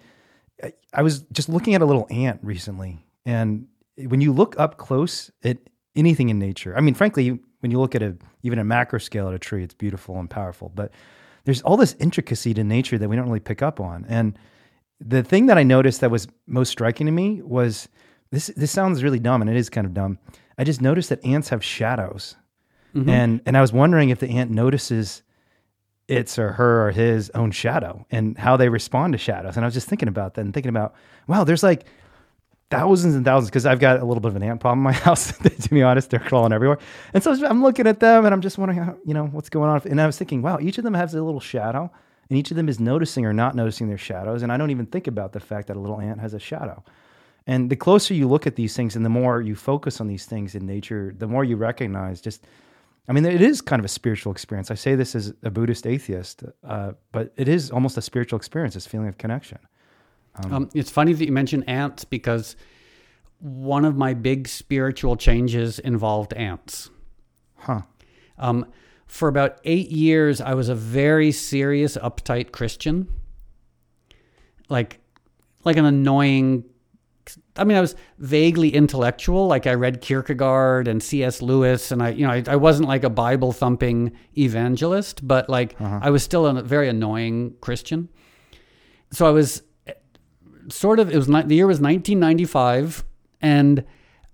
I, was just looking at a little ant recently, and when you look up close at anything in nature, I mean, frankly, when you look at a even a macro scale at a tree, it's beautiful and powerful. But there's all this intricacy to nature that we don't really pick up on. And the thing that I noticed that was most striking to me was this. This sounds really dumb, and it is kind of dumb. I just noticed that ants have shadows, mm-hmm. and and I was wondering if the ant notices its or her or his own shadow and how they respond to shadows. And I was just thinking about that and thinking about, wow, there's like thousands and thousands because I've got a little bit of an ant problem in my house. to be honest, they're crawling everywhere. And so I'm looking at them and I'm just wondering, how, you know, what's going on. And I was thinking, wow, each of them has a little shadow and each of them is noticing or not noticing their shadows. And I don't even think about the fact that a little ant has a shadow. And the closer you look at these things and the more you focus on these things in nature, the more you recognize just I mean, it is kind of a spiritual experience. I say this as a Buddhist atheist, uh, but it is almost a spiritual experience, this feeling of connection. Um, it's funny that you mentioned ants because one of my big spiritual changes involved ants. Huh. Um, for about eight years, I was a very serious, uptight Christian. like like an annoying I mean, I was vaguely intellectual. Like I read Kierkegaard and C.S. Lewis, and I, you know, I, I wasn't like a Bible thumping evangelist, but like Uh-huh. I was still a very annoying Christian. So I was sort of. It was the year was 1995, and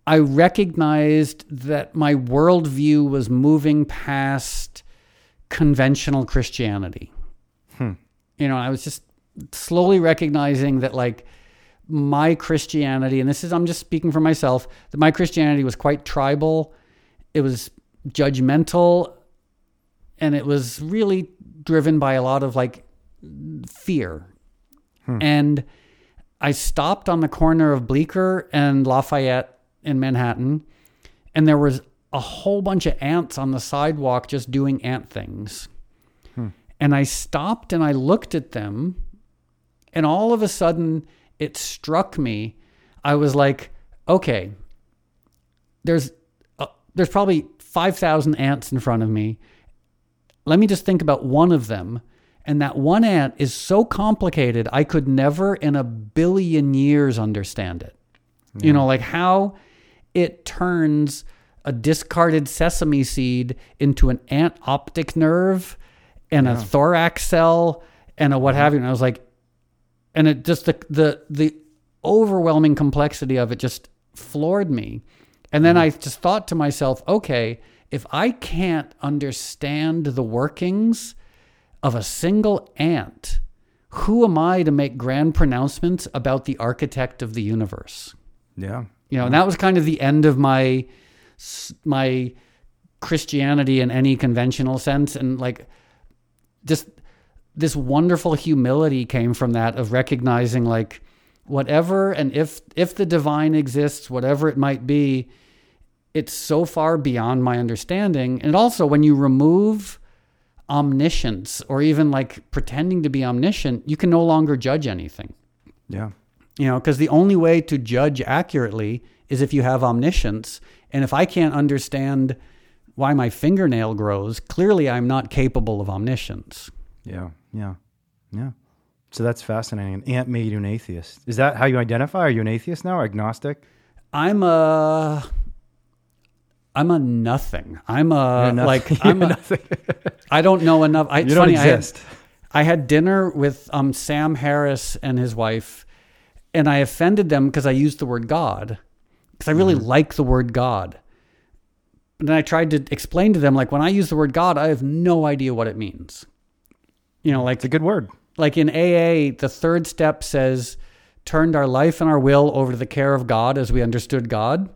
I recognized that my worldview was moving past conventional Christianity. You know, I was just slowly recognizing that like my Christianity, and this is, I'm just speaking for myself, that my Christianity was quite tribal. It was judgmental. And it was really driven by a lot of like fear. Hmm. And I stopped on the corner of Bleecker and Lafayette in Manhattan. And there was a whole bunch of ants on the sidewalk just doing ant things. Hmm. And I stopped and I looked at them and all of a sudden it struck me i was like okay there's uh, there's probably 5000 ants in front of me. Let me just think about one of them. And that one ant is so complicated i could never in a billion years understand it. You know like how it turns a discarded sesame seed into an ant optic nerve and a thorax cell and a what have you. And i was like and it just the the the overwhelming complexity of it just floored me. And then mm-hmm. i just thought to myself okay if i can't understand the workings of a single ant who am i to make grand pronouncements about the architect of the universe? Yeah. you know and that was kind of the end of my my christianity in any conventional sense. And like just this wonderful humility came from that of recognizing like whatever and if if the divine exists whatever it might be it's so far beyond my understanding. And also when you remove omniscience or even like pretending to be omniscient you can no longer judge anything. Yeah. you know because the only way to judge accurately is if you have omniscience. And if i can't understand why my fingernail grows clearly i'm not capable of omniscience Yeah. Yeah. Yeah. So that's fascinating. An ant made you an atheist. Is that how you identify? Are you an atheist now or agnostic? i'm a i'm a nothing i'm a nothing. like i'm a, nothing. i don't know enough I, it's You don't funny I had, exist. I had dinner with um, sam harris and his wife and i offended them because i used the word god because i really Mm-hmm. like the word god and then I tried to explain to them, like when I use the word God, I have no idea what it means. You know, like It's a good word. like in AA, the third step says, turned our life and our will over to the care of God as we understood God.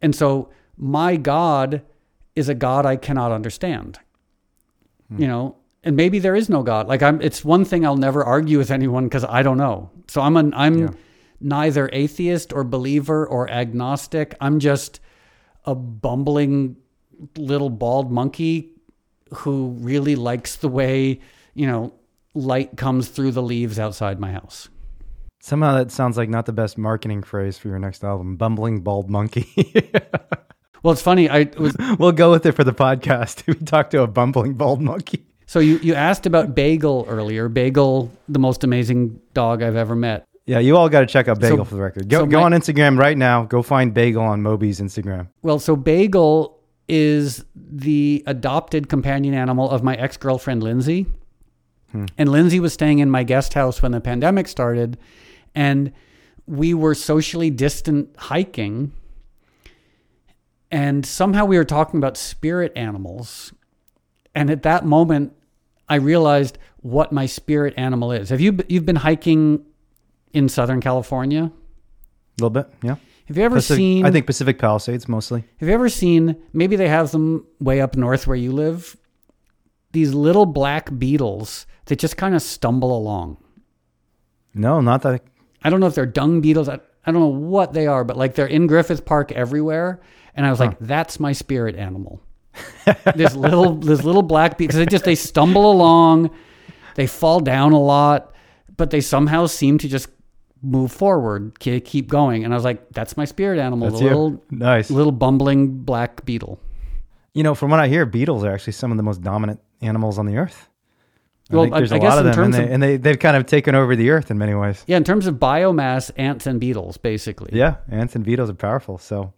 And so my God is a God I cannot understand. Hmm. You know, and maybe there is no God. Like I'm it's one thing I'll never argue with anyone because I don't know. So I'm an I'm Yeah. neither atheist or believer or agnostic. I'm just a bumbling little bald monkey who really likes the way, you know, light comes through the leaves outside my house. Somehow that sounds like not the best marketing phrase for your next album. Bumbling bald monkey. Well, it's funny. I was we'll go with it for the podcast. We talk to a bumbling bald monkey. so you you asked about Bagel earlier. Bagel, the most amazing dog I've ever met. Yeah, you all got to check out Bagel So- for the record. Go, so go my- on Instagram right now. Go find Bagel on Moby's Instagram. Well, so Bagel is the adopted companion animal of my ex girlfriend, Lindsay. Hmm. And Lindsay was staying in my guest house when the pandemic started. And we were socially distant hiking. And somehow we were talking about spirit animals. And at that moment, I realized what my spirit animal is. Have you you've been hiking in Southern California? A little bit, yeah. Have you ever Pacific- seen I think Pacific Palisades mostly. Have you ever seen, maybe they have them way up north where you live, these little black beetles that just kind of stumble along? No, not that. I don't know if they're dung beetles. I, I don't know what they are, but like they're in Griffith Park everywhere. And I was like, that's my spirit animal. this little, this little black beetle, they just, they stumble along, they fall down a lot, but they somehow seem to just move forward, ke- keep going. And I was like, that's my spirit animal, That's the you. little, Nice. little bumbling black beetle. You know, from what I hear, beetles are actually some of the most dominant animals on the earth. I Well, think I- there's I a guess lot of in them, and, they, of- and they they've kind of taken over the earth in many ways. Yeah, in terms of biomass, ants and beetles, basically. Yeah, ants and beetles are powerful. So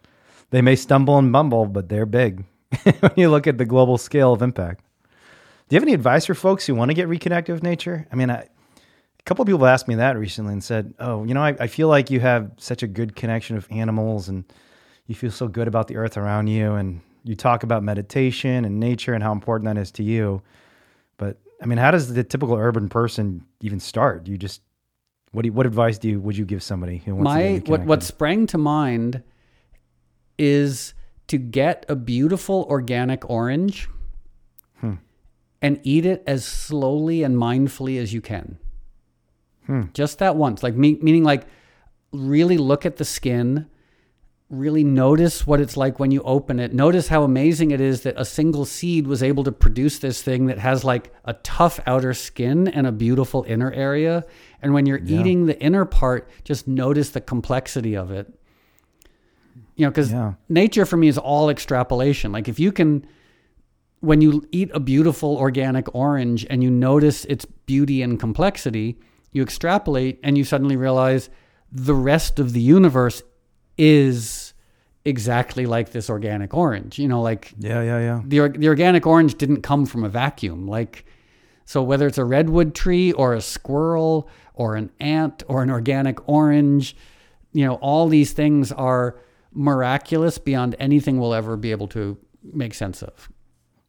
they may stumble and bumble, but they're big when you look at the global scale of impact. Do you have any advice for folks who want to get reconnected with nature? I mean, I, a couple of people asked me that recently and said, "Oh, you know, I, I feel like you have such a good connection with animals, and you feel so good about the earth around you, and you talk about meditation and nature and how important that is to you." But I mean, how does the typical urban person even start? Do you just what do you, what advice do you would you give somebody who wants to My get what what sprang to mind is to get a beautiful organic orange Hmm. and eat it as slowly and mindfully as you can. Hmm. Just that once, like me, meaning like really look at the skin, really notice what it's like when you open it. Notice how amazing it is that a single seed was able to produce this thing that has like a tough outer skin and a beautiful inner area. And when you're Yeah. eating the inner part, just notice the complexity of it. You know, because Yeah. nature for me is all extrapolation. Like if you can, when you eat a beautiful organic orange and you notice its beauty and complexity, you extrapolate and you suddenly realize the rest of the universe is exactly like this organic orange. You know, like Yeah, yeah, yeah. the, the organic orange didn't come from a vacuum. Like, so whether it's a redwood tree or a squirrel or an ant or an organic orange, you know, all these things are miraculous beyond anything we'll ever be able to make sense of.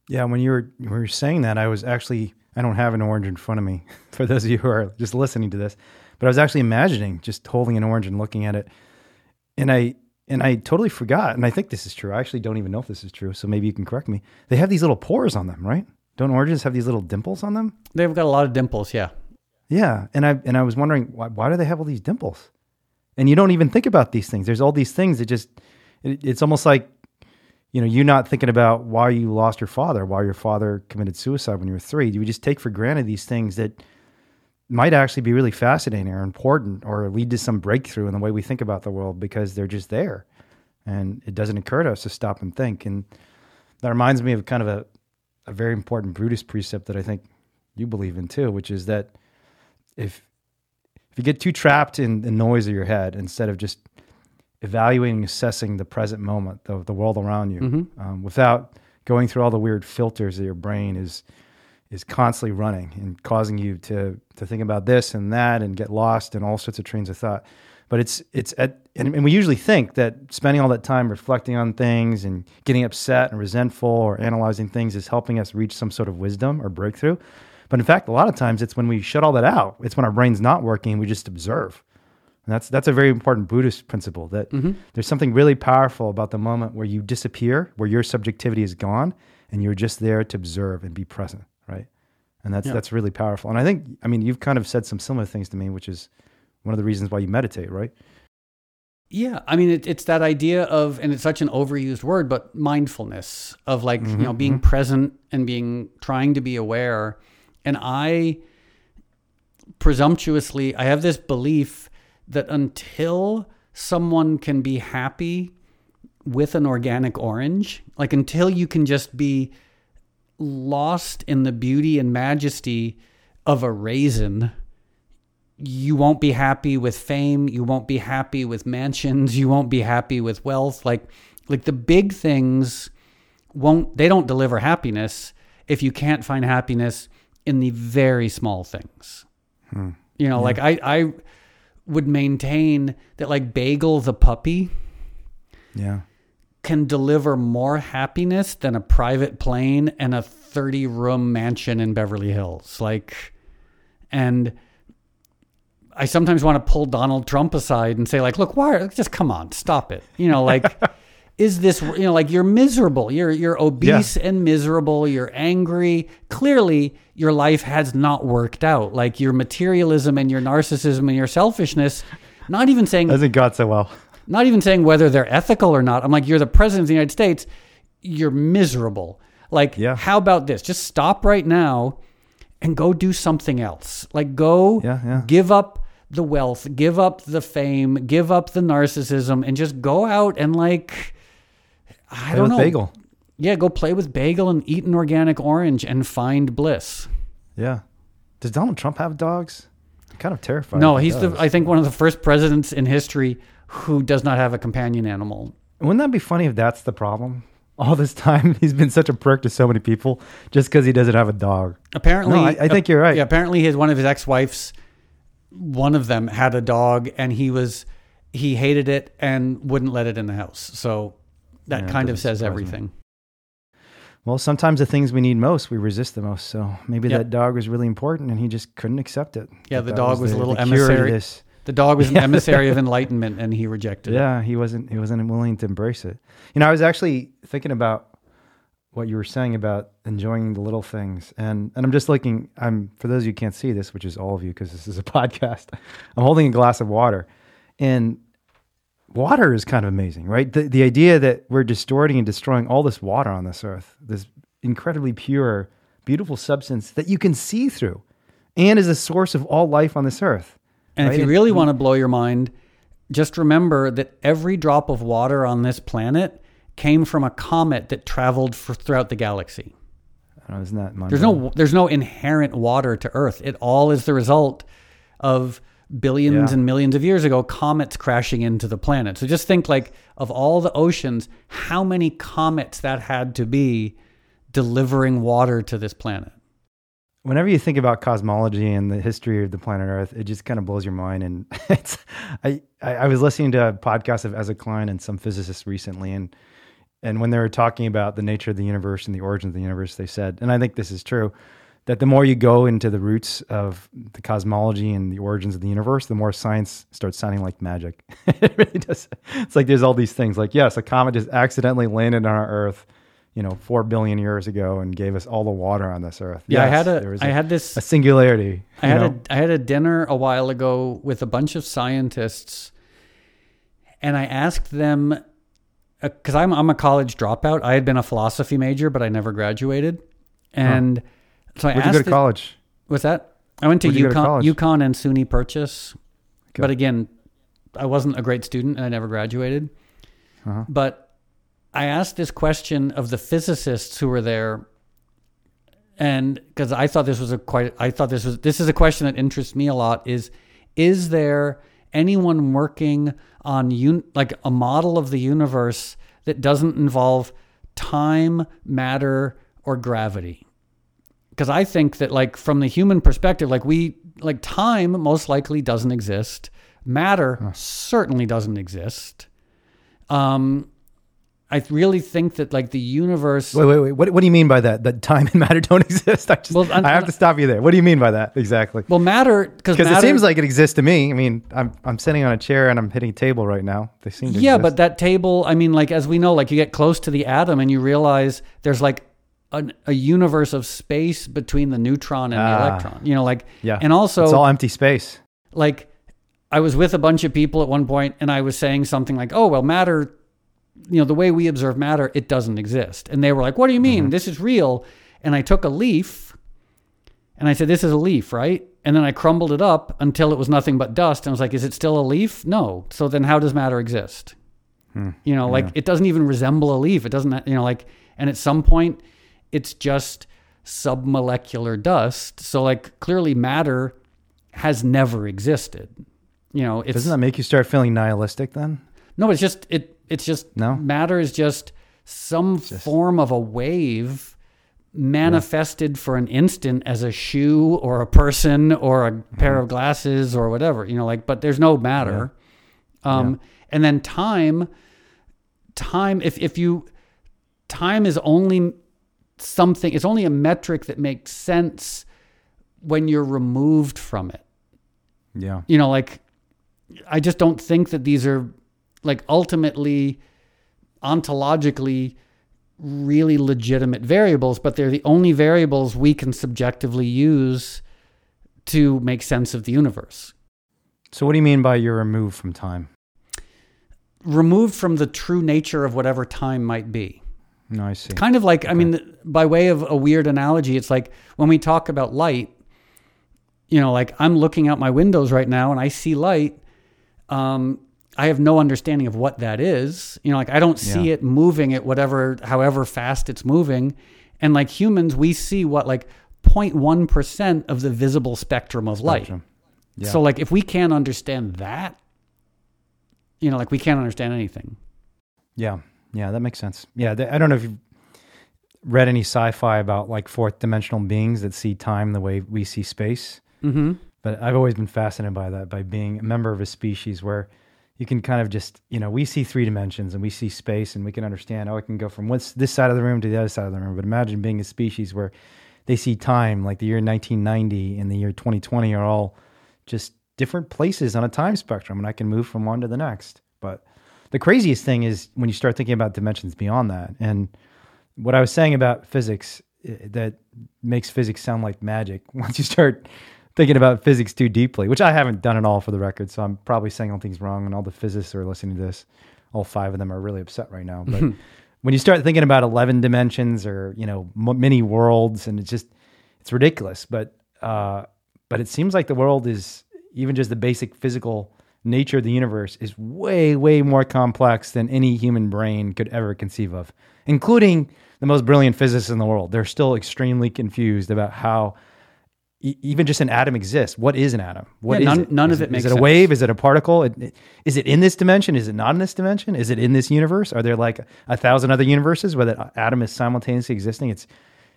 Yeah, when you were when you were saying that, I was actually I don't have an orange in front of me for those of you who are just listening to this, but I was actually imagining just holding an orange and looking at it, and I and I totally forgot, and I think this is true. I actually don't even know if this is true, so maybe you can correct me. They have these little pores on them, right? Don't oranges have these little dimples on them? They've got a lot of dimples, yeah. Yeah, and I and I was wondering why, why do they have all these dimples? And you don't even think about these things. There's all these things that just it, it's almost like you know you not thinking about why you lost your father, why your father committed suicide when you were three. You just take for granted these things that might actually be really fascinating or important or lead to some breakthrough in the way we think about the world because they're just there, and it doesn't occur to us to stop and think. And that reminds me of kind of a a very important Buddhist precept that I think you believe in too, which is that if if you get too trapped in the noise of your head instead of just evaluating, assessing the present moment, the, the world around you, Mm-hmm. um, without going through all the weird filters that your brain is is constantly running and causing you to to think about this and that and get lost in all sorts of trains of thought. But it's it's at and, and we usually think that spending all that time reflecting on things and getting upset and resentful or analyzing things is helping us reach some sort of wisdom or breakthrough. But in fact, a lot of times it's when we shut all that out. It's when our brain's not working. We just observe. And that's that's a very important Buddhist principle that mm-hmm. there's something really powerful about the moment where you disappear, where your subjectivity is gone, and you're just there to observe and be present, right? And that's Yeah. that's really powerful. And I think, I mean, you've kind of said some similar things to me, which is one of the reasons why you meditate, right? Yeah, I mean, it, it's that idea of, and it's such an overused word, but mindfulness of like, you mm-hmm, know, being mm-hmm. present and being, trying to be aware. And I presumptuously, I have this belief that until someone can be happy with an organic orange, like until you can just be lost in the beauty and majesty of a raisin, you won't be happy with fame you won't be happy with mansions you won't be happy with wealth. Like like the big things won't they don't deliver happiness if you can't find happiness in the very small things. Hmm. You know like i i would maintain that like bagel the puppy Yeah. can deliver more happiness than a private plane and a 30 room mansion in Beverly Hills. Like, and I sometimes want to pull Donald Trump aside and say, like, look, why, just come on, stop it. You know, like, is this, you know, like you're miserable, you're, you're obese and miserable, you're angry. Clearly, your life has not worked out. Like your materialism and your narcissism and your selfishness, not even saying Hasn't got so well. not even saying whether they're ethical or not. I'm like, you're the president of the United States. You're miserable. Like, Yeah. how about this? Just stop right now and go do something else. Like, go Yeah, yeah. give up the wealth, give up the fame, give up the narcissism, and just go out and, like, I Play don't with know. bagel. Yeah, go play with bagel and eat an organic orange and find bliss. Yeah. Does Donald Trump have dogs? I'm kind of terrified. No, if he he's the. I think one of the first presidents in history who does not have a companion animal. Wouldn't that be funny if that's the problem? All this time, he's been such a prick to so many people just because he doesn't have a dog. Apparently, No, I- I think you're right. Yeah, apparently, his one of his ex-wives, one of them had a dog, and he was he hated it and wouldn't let it in the house. So that Yeah, kind of says surprise me. everything. Well, sometimes the things we need most, we resist the most. So maybe Yep. that dog was really important and he just couldn't accept it. Yeah, the dog was a the- little the emissary. this. The dog was an emissary of enlightenment, and he rejected it. Yeah, he wasn't he wasn't willing to embrace it. You know, I was actually thinking about what you were saying about enjoying the little things, and and I'm just looking. I'm for those of you who can't see this, which is all of you because this is a podcast. I'm holding a glass of water, and water is kind of amazing, right? The the idea that we're distorting and destroying all this water on this earth, this incredibly pure, beautiful substance that you can see through, and is a source of all life on this earth. And right? if you really want to blow your mind, just remember that every drop of water on this planet came from a comet that traveled for, throughout the galaxy. Know, isn't that There's no there's no inherent water to Earth. It all is the result of billions Yeah. and millions of years ago comets crashing into the planet. So just think like of all the oceans, how many comets that had to be delivering water to this planet. whenever you think about cosmology and the history of the planet Earth, it just kind of blows your mind. And it's, I, I, was listening to a podcast of Ezra Klein and some physicists recently, and and when they were talking about the nature of the universe and the origins of the universe, they said, and I think this is true, that the more you go into the roots of the cosmology and the origins of the universe, the more science starts sounding like magic. it really does. It's like there's all these things. Like yes, a comet just accidentally landed on our Earth. You know, four billion years ago, and gave us all the water on this earth. Yeah, I Yes, had there was I had this a singularity. I had know? a I had a dinner a while ago with a bunch of scientists, and I asked them uh, because I'm I'm a college dropout. I had been a philosophy major, but I never graduated, and so I Where'd you go to college? What's that? I went to Where'd you to UConn. UConn and SUNY Purchase, Okay. but again, I wasn't a great student and I never graduated. Uh-huh. But I asked this question of the physicists who were there, and because I thought this was a quite, I thought this was this is a question that interests me a lot. Is is there anyone working on un, like a model of the universe that doesn't involve time, matter, or gravity? Because I think that like from the human perspective, like we like time most likely doesn't exist. Matter certainly doesn't exist. Um, I really think that like the universe. Wait, wait, wait. What, what do you mean by that? That time and matter don't exist? I just, Well, I have to stop you there. What do you mean by that exactly? well, matter because Because it seems like it exists to me. I mean, I'm I'm sitting on a chair and I'm hitting a table right now. They seem to yeah, exist. but that table. I mean, like as we know, like you get close to the atom and you realize there's like an, a universe of space between the neutron and the Ah. electron. You know, like yeah, and also it's all empty space. like I was with a bunch of people at one point and I was saying something like, "Oh, well, matter, you know, the way we observe matter, it doesn't exist." And they were like, "What do you mean? This is real?" And I took a leaf and I said, "This is a leaf, right?" And then I crumbled it up until it was nothing but dust and I was like, "Is it still a leaf?" No. So then how does matter exist? You know, like it doesn't even resemble a leaf. It doesn't, you know, like and at some point it's just submolecular dust. So like clearly matter has never existed. You know, it's Doesn't that make you start feeling nihilistic then? no, but it's just it. It's just No? matter is just some form of a wave manifested for an instant as a shoe or a person or a pair of glasses or whatever. You know, like but there's no matter. Um, and then time, time. If if you time is only something. It's only a metric that makes sense when you're removed from it Yeah. you know like i just don't think that these are like ultimately ontologically really legitimate variables but they're the only variables we can subjectively use to make sense of the universe So what do you mean by you're removed from time? removed from the true nature of whatever time might be No, I see. kind of like i mean by way of a weird analogy it's like when we talk about light you know like i'm looking out my windows right now and i see light um, i have no understanding of what that is you know like i don't see Yeah. it moving at whatever however fast it's moving and like humans we see what like 0.1% of the visible spectrum of light. Spectrum. Yeah. So like if we can't understand that, you know, like we can't understand anything. Yeah, yeah, that makes sense. Yeah, th- I don't know if you've read any sci-fi about like fourth dimensional beings that see time the way we see space. Mm-hmm. But I've always been fascinated by that, by being a member of a species where you can kind of just, you know, we see three dimensions and we see space and we can understand, oh, I can go from what's this side of the room to the other side of the room. But imagine being a species where they see time, like the year 1990 and the year 2020 are all just different places on a time spectrum, and I can move from one to the next. But the craziest thing is when you start thinking about dimensions beyond that. And what I was saying about physics eh, that makes physics sound like magic once you start thinking about physics too deeply, which I haven't done at all for the record. So I'm probably saying all things wrong, and all the physicists are listening to this, all five of them are really upset right now. But when you start thinking about 11 dimensions or, you know, m- many worlds, and it's just, it's ridiculous. But, uh, but it seems like the world is even just the basic physical nature of the universe is way, way more complex than any human brain could ever conceive of, including the most brilliant physicists in the world. They're still extremely confused about how e- even just an atom exists. What is an atom? What Yeah, is none- it? none Is of it makes sense. Is it a sense. wave? Is it a particle? It- it- Is it in this dimension? Is it not in this dimension? Is it in this universe? Are there like a thousand other universes where that atom is simultaneously existing? It's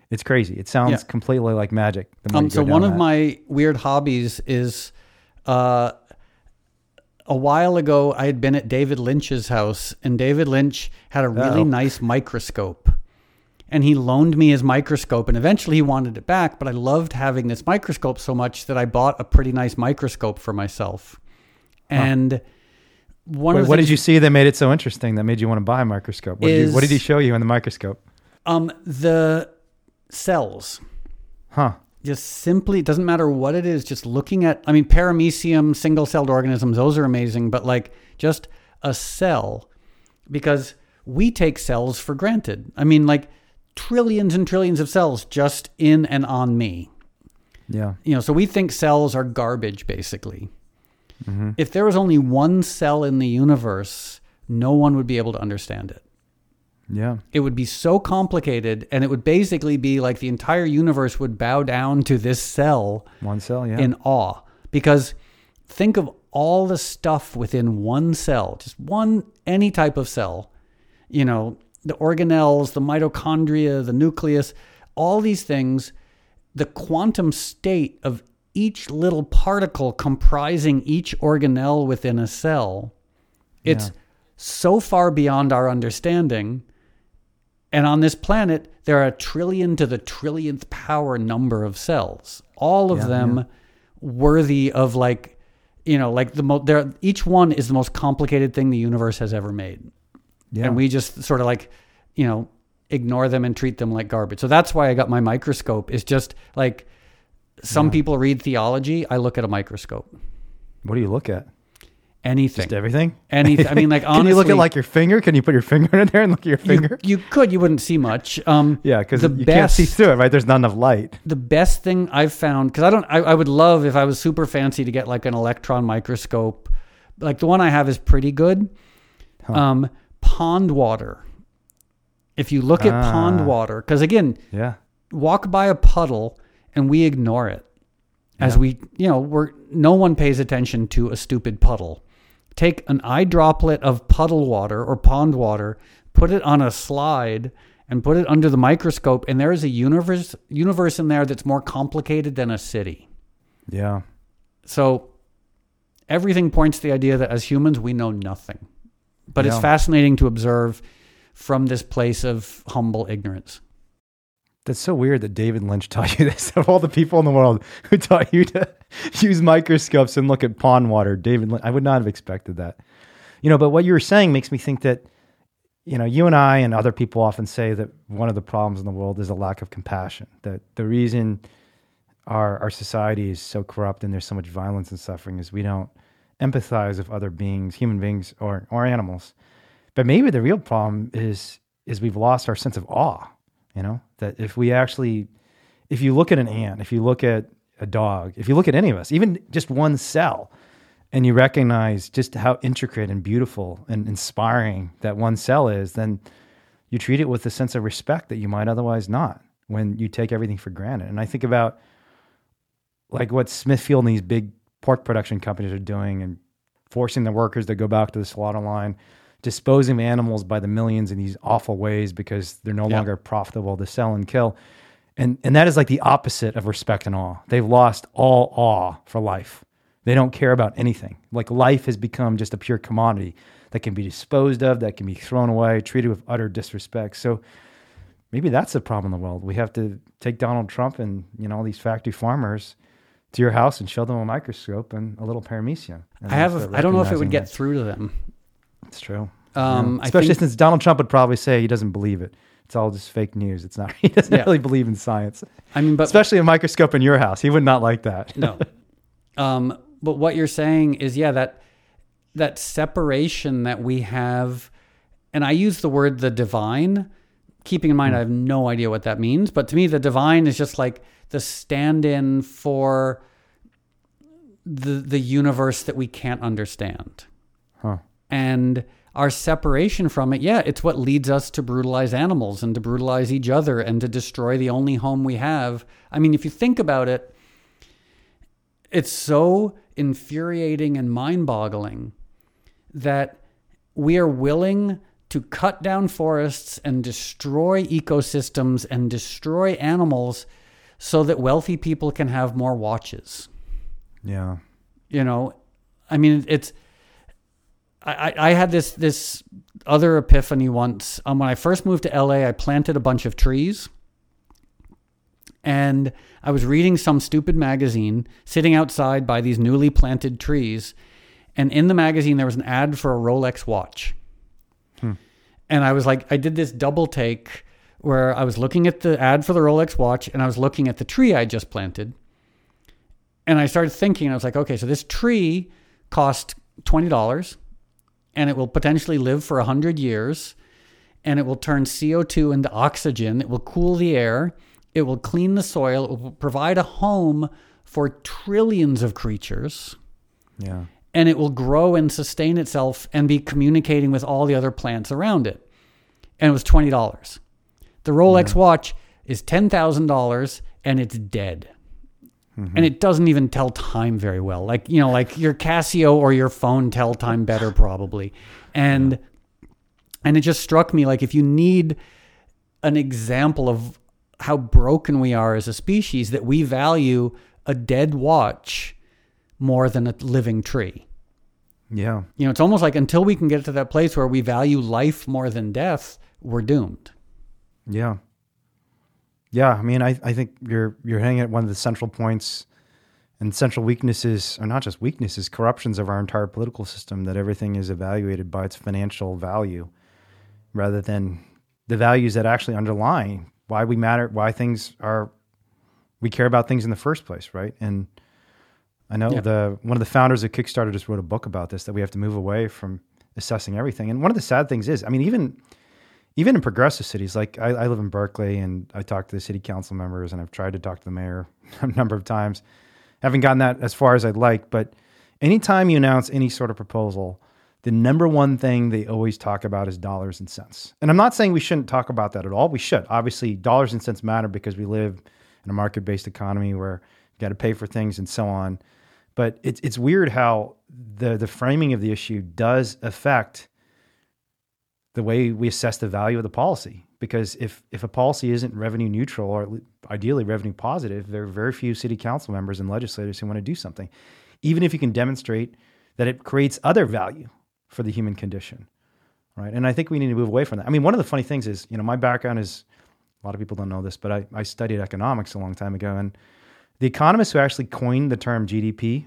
it's crazy. It sounds Yeah. completely like magic. Um, so one of that. my weird hobbies is uh, a while ago I had been at David Lynch's house, and David Lynch had a really Uh-oh. nice microscope. And he loaned me his microscope, and eventually he wanted it back. But I loved having this microscope so much that I bought a pretty nice microscope for myself. And one Wait, of the what did you see that made it so interesting that made you want to buy a microscope? What, did, you, what did he show you in the microscope? um the cells Huh? Just simply it doesn't matter what it is just looking at i mean paramecium single-celled organisms those are amazing but like just a cell because we take cells for granted. I mean like trillions and trillions of cells just in and on me. Yeah. you know so we think cells are garbage basically. Mm-hmm. If there was only one cell in the universe no one would be able to understand it Yeah. it would be so complicated and it would basically be like the entire universe would bow down to this cell One cell. Yeah. in awe because think of all the stuff within one cell just one any type of cell you know the organelles the mitochondria the nucleus all these things the quantum state of each little particle comprising each organelle within a cell it's Yeah. so far beyond our understanding and on this planet, there are a trillion to the trillionth power number of cells, all of Yeah, them worthy of like, you know, like the most, there. Each one is the most complicated thing the universe has ever made, yeah. and we just sort of like, you know, ignore them and treat them like garbage. So that's why I got my microscope. Is just like some people read theology. I look at a microscope. what do you look at? Anything, Just everything. anything. I mean, like honestly, Can you look at like your finger? Can you put your finger in there and look at your finger? you could. You wouldn't see much. Um, yeah, because the you can't see best- through it, right? There's not enough light. the best thing I've found because I don't I, I would love if I was super fancy to get like an electron microscope. Like the one I have is pretty good. Um, pond water. If you look at Ah. pond water, because again, Yeah. walk by a puddle and we ignore it as Yeah. we you know we're no one pays attention to a stupid puddle take an eye droplet of puddle water or pond water put it on a slide and put it under the microscope and there is a universe universe in there that's more complicated than a city Yeah. so everything points to the idea that as humans we know nothing but it's fascinating to observe from this place of humble ignorance That's so weird that David Lynch taught you this. Of all the people in the world who taught you to use microscopes and look at pond water, David I would not have expected that. You know, but what you were saying makes me think that, you know, you and I and other people often say that one of the problems in the world is a lack of compassion. That the reason our our society is so corrupt and there's so much violence and suffering is we don't empathize with other beings, human beings or or animals. But maybe the real problem is is we've lost our sense of awe. You know that if we actually, if you look at an ant, if you look at a dog, if you look at any of us, even just one cell, and you recognize just how intricate and beautiful and inspiring that one cell is, then you treat it with a sense of respect that you might otherwise not. when you take everything for granted. And I think about like what Smithfield and these big pork production companies are doing and forcing the workers to go back to the slaughter line, disposing of animals by the millions in these awful ways because they're no Yeah. longer profitable to sell and kill. And and that is like the opposite of respect and awe. They've lost all awe for life. They don't care about anything. Like life has become just a pure commodity that can be disposed of, that can be thrown away, treated with utter disrespect. So maybe that's the problem in the world. We have to take Donald Trump and you know all these factory farmers to your house and show them a microscope and a little paramecium. I have. A, I don't know if it would get that. through to them. It's true. Um, Yeah. I Especially think- since Donald Trump would probably say he doesn't believe it. It's all just fake news. It's not. He doesn't Yeah. really believe in science. I mean, but Especially a microscope in your house. He would not like that. no. Um, but what you're saying is, yeah, that that separation that we have, and I use the word the divine, keeping in mind I have no idea what that means. But to me, the divine is just like the stand-in for the the universe that we can't understand. Huh. And our separation from it, yeah, it's what leads us to brutalize animals and to brutalize each other and to destroy the only home we have. I mean, if you think about it, it's so infuriating and mind boggling that we are willing to cut down forests and destroy ecosystems and destroy animals so that wealthy people can have more watches Yeah. you know i mean it's I, I had this this other epiphany once. Um, when i first moved to la i planted a bunch of trees. And i was reading some stupid magazine sitting outside by these newly planted trees. And in the magazine there was an ad for a rolex watch. And i was like i did this double take where i was looking at the ad for the rolex watch and i was looking at the tree i just planted. And I started thinking, I was like, okay, so this tree cost $20 and it will potentially live for 100 years and it will turn CO2 into oxygen. It will cool the air. It will clean the soil. It will provide a home for trillions of creatures Yeah. and it will grow and sustain itself and be communicating with all the other plants around it. And it was $20. The Rolex watch is $10,000 and it's dead. And it doesn't even tell time very well. Like, you know, like your Casio or your phone tell time better probably. And and it just struck me like if you need an example of how broken we are as a species that we value a dead watch more than a living tree. Yeah. You know, it's almost like until we can get to that place where we value life more than death, we're doomed. Yeah. Yeah. I mean, I, I think you're you're hitting at one of the central points and central weaknesses, or not just weaknesses, corruptions of our entire political system, that everything is evaluated by its financial value rather than the values that actually underlie why we matter, why things are we care about things in the first place, right? And I know Yeah. the one of the founders of Kickstarter just wrote a book about this that we have to move away from assessing everything. And one of the sad things is, I mean, even even in progressive cities, like I, I live in Berkeley and I talk to the city council members and I've tried to talk to the mayor a number of times. Haven't gotten that as far as I'd like, but anytime you announce any sort of proposal, the number one thing they always talk about is dollars and cents. And I'm not saying we shouldn't talk about that at all. We should. Obviously, dollars and cents matter because we live in a market based economy where you got to pay for things and so on. But it's, it's weird how the, the framing of the issue does affect the way we assess the value of the policy. Because if if a policy isn't revenue neutral or ideally revenue positive, there are very few city council members and legislators who want to do something, even if you can demonstrate that it creates other value for the human condition, right? And I think we need to move away from that. I mean, one of the funny things is, you know, my background is a lot of people don't know this, but I, I studied economics a long time ago, and the economist who actually coined the term GDP,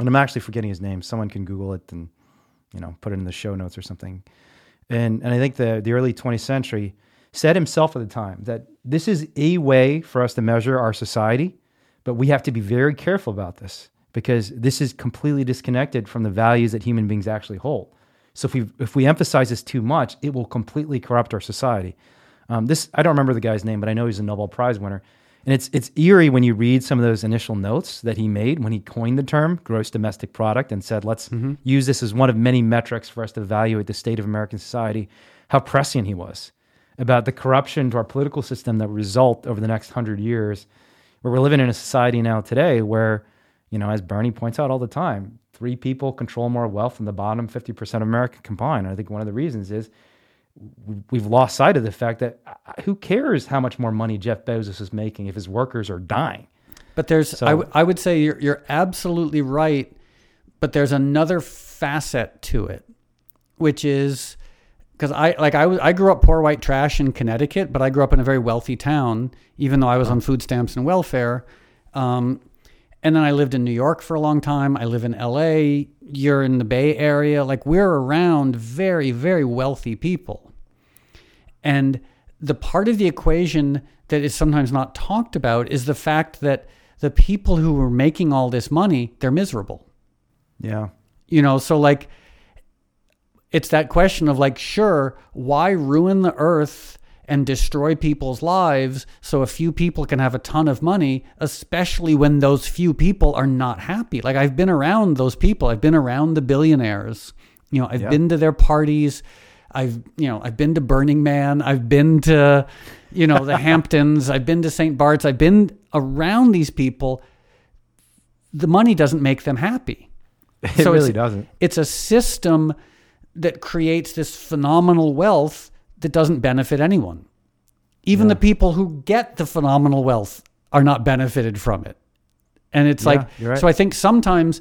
and I'm actually forgetting his name. Someone can Google it and you know put it in the show notes or something and and I think the the early 20th century said himself at the time that this is a way for us to measure our society, but we have to be very careful about this because this is completely disconnected from the values that human beings actually hold. So if we if we emphasize this too much, it will completely corrupt our society. Um, this I don't remember the guy's name, but I know he's a Nobel Prize winner. And it's it's eerie when you read some of those initial notes that he made when he coined the term gross domestic product and said, let's mm-hmm. use this as one of many metrics for us to evaluate the state of American society, how prescient he was. about the corruption to our political system that result over the next hundred years, where we're living in a society now today where, you know, as Bernie points out all the time, three people control more wealth than the bottom 50% of America combined. I think one of the reasons is we've lost sight of the fact that uh, who cares how much more money Jeff Bezos is making if his workers are dying? But there's, so, I, w- I would say you're, you're absolutely right. But there's another facet to it, which is because I like I was I grew up poor white trash in Connecticut, but I grew up in a very wealthy town, even though I was on food stamps and welfare. Um, and then I lived in New York for a long time. I live in LA. You're in the Bay Area. Like we're around very, very wealthy people. And the part of the equation that is sometimes not talked about is the fact that the people who are making all this money, they're miserable. Yeah. You know, so like it's that question of like, sure, why ruin the earth and destroy people's lives so a few people can have a ton of money, especially when those few people are not happy? Like I've been around those people. I've been around the billionaires. You know, I've yeah. been to their parties. I've, you know, I've been to Burning Man. I've been to, you know, the Hamptons. I've been to St. Bart's. I've been around these people. The money doesn't make them happy. It so really doesn't. It's a system that creates this phenomenal wealth that doesn't benefit anyone. Even yeah. the people who get the phenomenal wealth are not benefited from it. And it's yeah, like, right. so I think sometimes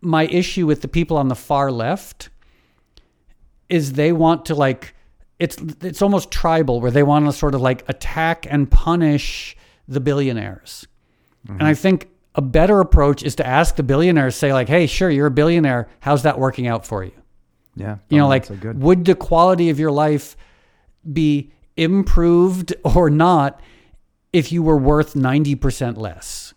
my issue with the people on the far left is they want to like, it's it's almost tribal where they want to sort of like attack and punish the billionaires. Mm-hmm. And I think a better approach is to ask the billionaires, say like, "Hey, sure, you're a billionaire. How's that working out for you?" Yeah, you know, like, so would the quality of your life be improved or not if you were worth ninety percent less?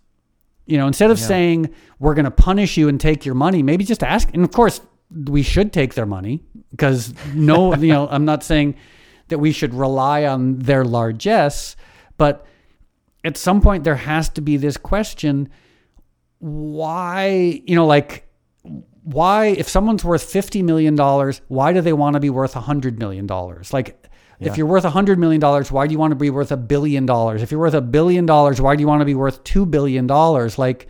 You know, instead of yeah. saying we're going to punish you and take your money, maybe just ask. And of course, we should take their money because no, you know, I'm not saying that we should rely on their largesse, but at some point there has to be this question why, you know, like, why, if someone's worth $50 million, why do they want to be worth $100 million? Like, yeah. if you're worth $100 million, why do you want to be worth a billion dollars? If you're worth a billion dollars, why do you want to be worth $2 billion? Like,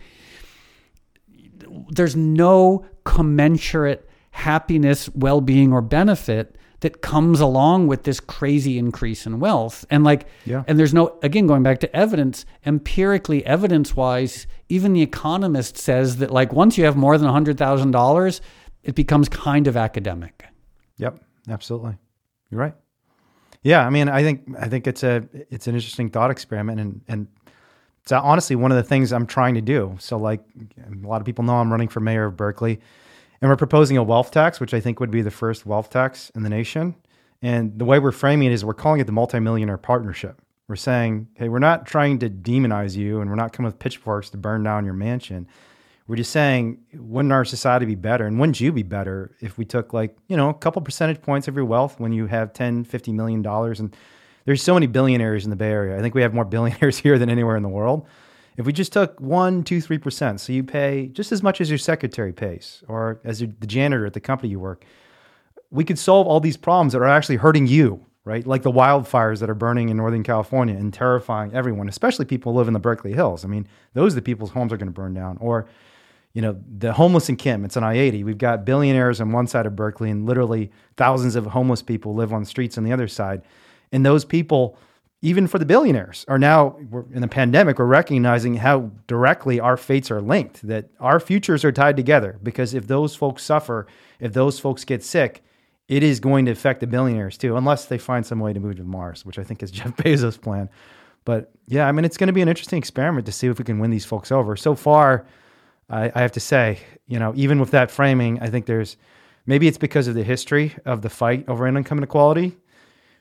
there's no commensurate happiness, well being, or benefit that comes along with this crazy increase in wealth. And like, yeah. and there's no, again, going back to evidence, empirically, evidence wise, even the economist says that like once you have more than $100,000, it becomes kind of academic. Yep, absolutely. You're right. Yeah, I mean, I think I think it's a it's an interesting thought experiment, and and it's honestly one of the things I'm trying to do. So, like a lot of people know, I'm running for mayor of Berkeley. And we're proposing a wealth tax, which I think would be the first wealth tax in the nation. And the way we're framing it is we're calling it the multimillionaire partnership. We're saying, hey, we're not trying to demonize you and we're not coming with pitchforks to burn down your mansion. We're just saying, wouldn't our society be better? And wouldn't you be better if we took like, you know, a couple percentage points of your wealth when you have 10, 50 million dollars? And there's so many billionaires in the Bay Area. I think we have more billionaires here than anywhere in the world. If we just took one, two, three percent, so you pay just as much as your secretary pays, or as the janitor at the company you work, we could solve all these problems that are actually hurting you, right? Like the wildfires that are burning in Northern California and terrifying everyone, especially people who live in the Berkeley Hills. I mean, those are the people's homes are going to burn down. Or, you know, the homeless encampment. It's an I-80. We've got billionaires on one side of Berkeley, and literally thousands of homeless people live on streets on the other side. And those people even for the billionaires are now in the pandemic we're recognizing how directly our fates are linked that our futures are tied together. Because if those folks suffer if those folks get sick it is going to affect the billionaires too unless they find some way to move to mars which i think is jeff bezos plan. But yeah i mean it's going to be an interesting experiment to see if we can win these folks over. So far I, I have to say you know even with that framing i think there's maybe it's because of the history of the fight over income inequality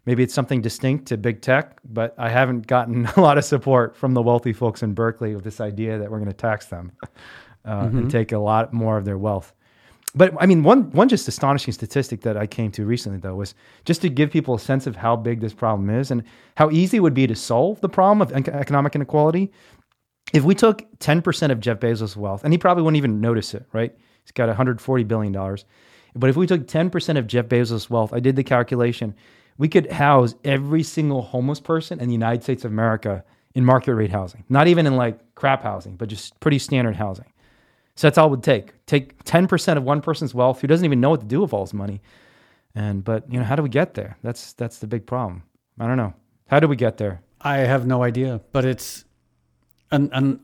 maybe it's something distinct to big tech, but I haven't gotten a lot of support from the wealthy folks in Berkeley with this idea that we're going to tax them uh, mm-hmm. and take a lot more of their wealth. But I mean, one one just astonishing statistic that I came to recently, though, was just to give people a sense of how big this problem is and how easy it would be to solve the problem of economic inequality. If we took 10% of Jeff Bezos' wealth, and he probably wouldn't even notice it, right? He's got $140 billion. But if we took 10% of Jeff Bezos' wealth, I did the calculation, we could house every single homeless person in the United States of America in market rate housing, not even in like crap housing, but just pretty standard housing. So that's all it would take. Take 10% of one person's wealth who doesn't even know what to do with all his money. And but you know, how do we get there? That's that's the big problem. I don't know. How do we get there? I have no idea, but it's and and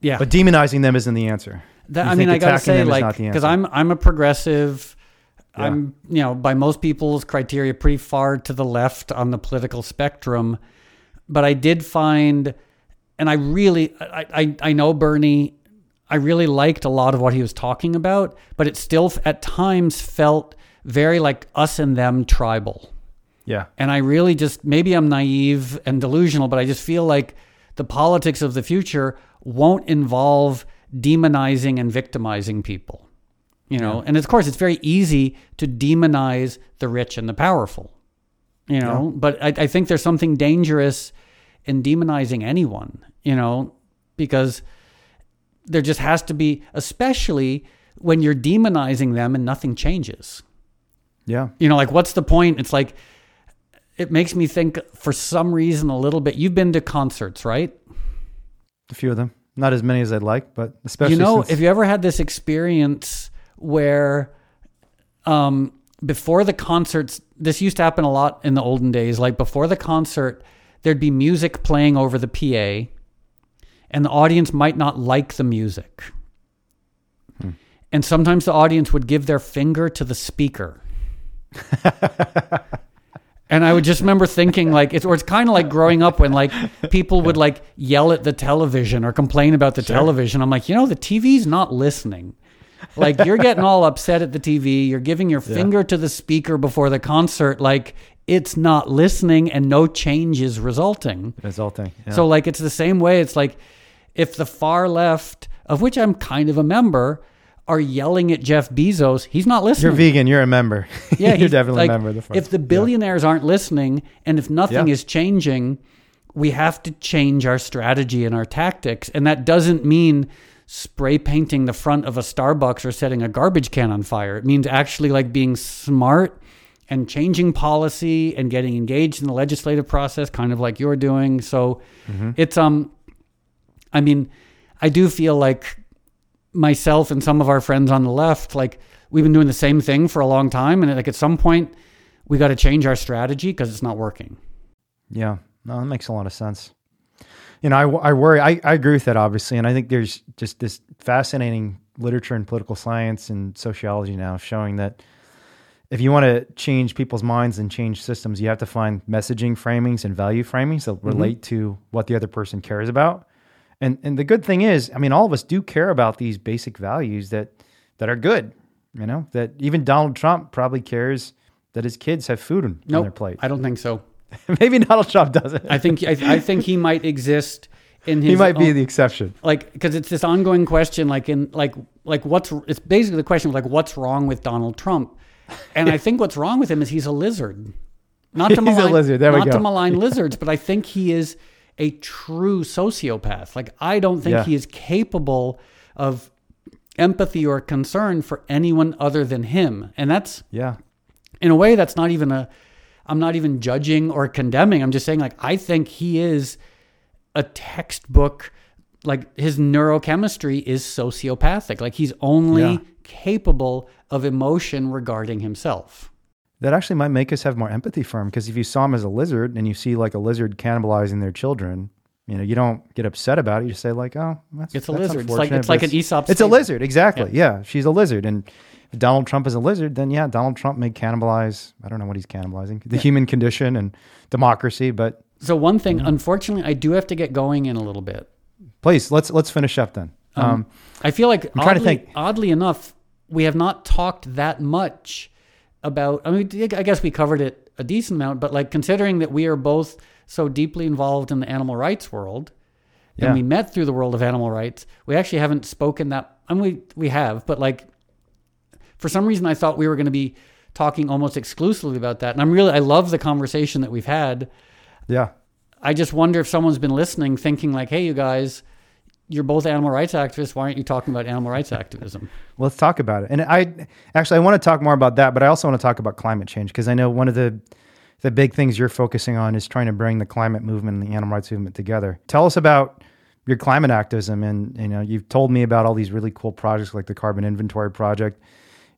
yeah. But demonizing them isn't the answer. That, I mean, I gotta say, like, because. I'm I'm a progressive. Yeah. I'm you know by most people's criteria pretty far to the left on the political spectrum, but I did find, and I really I I, I know Bernie. I really liked a lot of what he was talking about, but it still at times felt very like us and them tribal. Yeah. And I really just, maybe I'm naive and delusional, but I just feel like the politics of the future won't involve demonizing and victimizing people. You know, and of course, it's very easy to demonize the rich and the powerful, you know, but I, I think there's something dangerous in demonizing anyone, you know, because there just has to be, especially when you're demonizing them and nothing changes. Yeah. You know, like what's the point? It's like it makes me think for some reason a little bit. You've been to concerts, right? A few of them. Not as many as I'd like, but especially you know, since, if you ever had this experience where um before the concerts this used to happen a lot in the olden days, like before the concert, there'd be music playing over the PA and the audience might not like the music. And sometimes the audience would give their finger to the speaker. And I would just remember thinking like it's or it's kind of like growing up when like people would like yell at the television or complain about the television. I'm like, you know, the TV's not listening. Like you're getting all upset at the TV, you're giving your finger to the speaker before the concert like it's not listening and no change is resulting. resulting. Yeah. So like it's the same way. It's like if the far left, of which I'm kind of a member, are yelling at Jeff Bezos, he's not listening. you're vegan, you're a member. Yeah, you're definitely like, a member of the. If the billionaires aren't listening, and if nothing Yeah. is changing, we have to change our strategy and our tactics. And that doesn't mean spray painting the front of a Starbucks or setting a garbage can on fire. It means actually like being smart and changing policy and getting engaged in the legislative process, kind of like you're doing. So Mm-hmm. it's um, I mean, I do feel like myself and some of our friends on the left, like we've been doing the same thing for a long time, and like at some point, we got to change our strategy because it's not working. Yeah, no, that makes a lot of sense. You know, I, I worry. I, I agree with that, obviously, and I think there's just this fascinating literature in political science and sociology now showing that if you want to change people's minds and change systems, you have to find messaging framings and value framings that mm-hmm. relate to what the other person cares about. And and the good thing is, I mean, all of us do care about these basic values that that are good. You know, that even Donald Trump probably cares that his kids have food on, on their Nope, plate. I don't think so. Maybe Donald Trump doesn't. I think I, I think he might exist in his. he might be own- the exception. like because it's this ongoing question like in like like what's it's basically the question of like what's wrong with Donald Trump and I think what's wrong with him is he's a lizard not to He's a malign, lizard. There we not to malign lizards but I think he is a true sociopath like I don't think Yeah. he is capable of empathy or concern for anyone other than him and that's Yeah. in a way that's not even a i'm not even judging or condemning. I'm just saying like i think he is a textbook like his neurochemistry is sociopathic. Like he's only Yeah. capable of emotion regarding himself. That actually might make us have more empathy for him because if you saw him as a lizard and you see like a lizard cannibalizing their children, you know, you don't get upset about it. You just say like, "Oh, that's It's a that's lizard. It's like- it's like an Aesop's It's a lizard, exactly. Yeah. she's a lizard, and if Donald Trump is a lizard, then yeah, Donald Trump may cannibalize. I don't know what he's cannibalizing, the human condition and democracy. But so one thing unfortunately i do have to get going in a little bit please, let's let's finish up then. Um, I feel like i'm trying to think. oddly enough, we have not talked that much about. I mean, I guess we covered it a decent amount, but like considering that we are both so deeply involved in the animal rights world, Yeah. and we met through the world of animal rights, we actually haven't spoken that. I mean, we we have, but like for some reason, I thought we were going to be talking almost exclusively about that, and I'm really I love the conversation that we've had. yeah, I just wonder if someone's been listening, thinking like, "Hey, you guys." You're both animal rights activists. Why aren't you talking about animal rights activism? well, Let's talk about it. And I actually I want to talk more about that, but I also want to talk about climate change because I know one of the the big things you're focusing on is trying to bring the climate movement and the animal rights movement together. Tell us about your climate activism, and you know you've told me about all these really cool projects like the Carbon Inventory Project.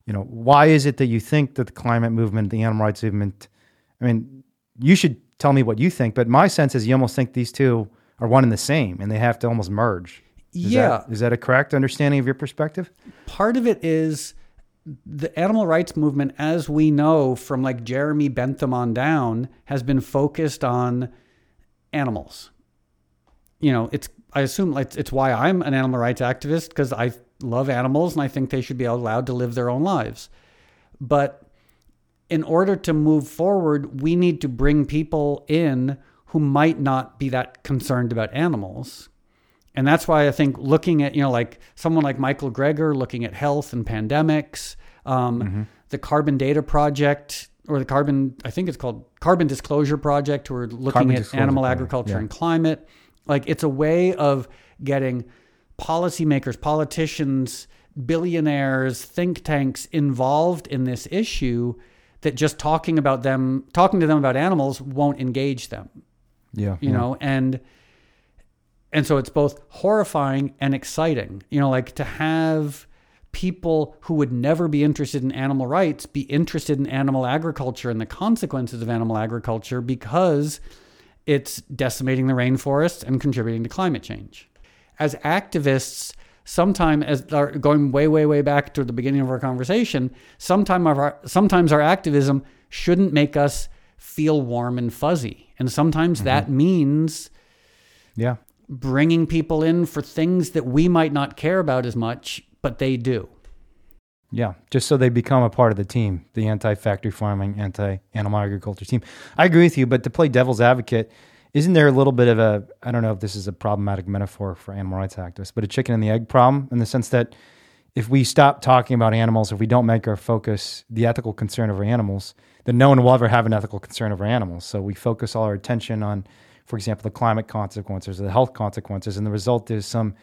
You know, why is it that you think that the climate movement, the animal rights movement? I mean, you should tell me what you think, but my sense is you almost think these two are one and the same, and they have to almost merge. Is yeah, that, is that a correct understanding of your perspective? part of it is the animal rights movement, as we know from like Jeremy Bentham on down, has been focused on animals. You know, it's I assume like it's why I'm an animal rights activist because I love animals and I think they should be allowed to live their own lives. But in order to move forward, we need to bring people in who might not be that concerned about animals. And that's why I think looking at, you know, like someone like Michael Greger looking at health and pandemics, um, the Carbon Data Project, or the Carbon, I think it's called Carbon Disclosure Project, who are looking Carbon at animal Project, agriculture yeah. and climate. Like it's a way of getting policymakers, politicians, billionaires, think tanks involved in this issue that just talking about them, talking to them about animals won't engage them Yeah, you know and and so it's both horrifying and exciting you know like to have people who would never be interested in animal rights be interested in animal agriculture and the consequences of animal agriculture because it's decimating the rainforest and contributing to climate change. As activists sometime as going way way way back to the beginning of our conversation sometime our sometimes our activism shouldn't make us feel warm and fuzzy. And sometimes mm-hmm. that means yeah, bringing people in for things that we might not care about as much but they do yeah. Just so they become a part of the team, the anti-factory farming, anti-animal agriculture team. I agree with you, but to play devil's advocate, isn't there a little bit of a I don't know if this is a problematic metaphor for animal rights activists, but a chicken and the egg problem in the sense that if we stop talking about animals, if we don't make our focus the ethical concern over animals, then no one will ever have an ethical concern over animals. So we focus all our attention on, for example, the climate consequences or the health consequences, and the result is some,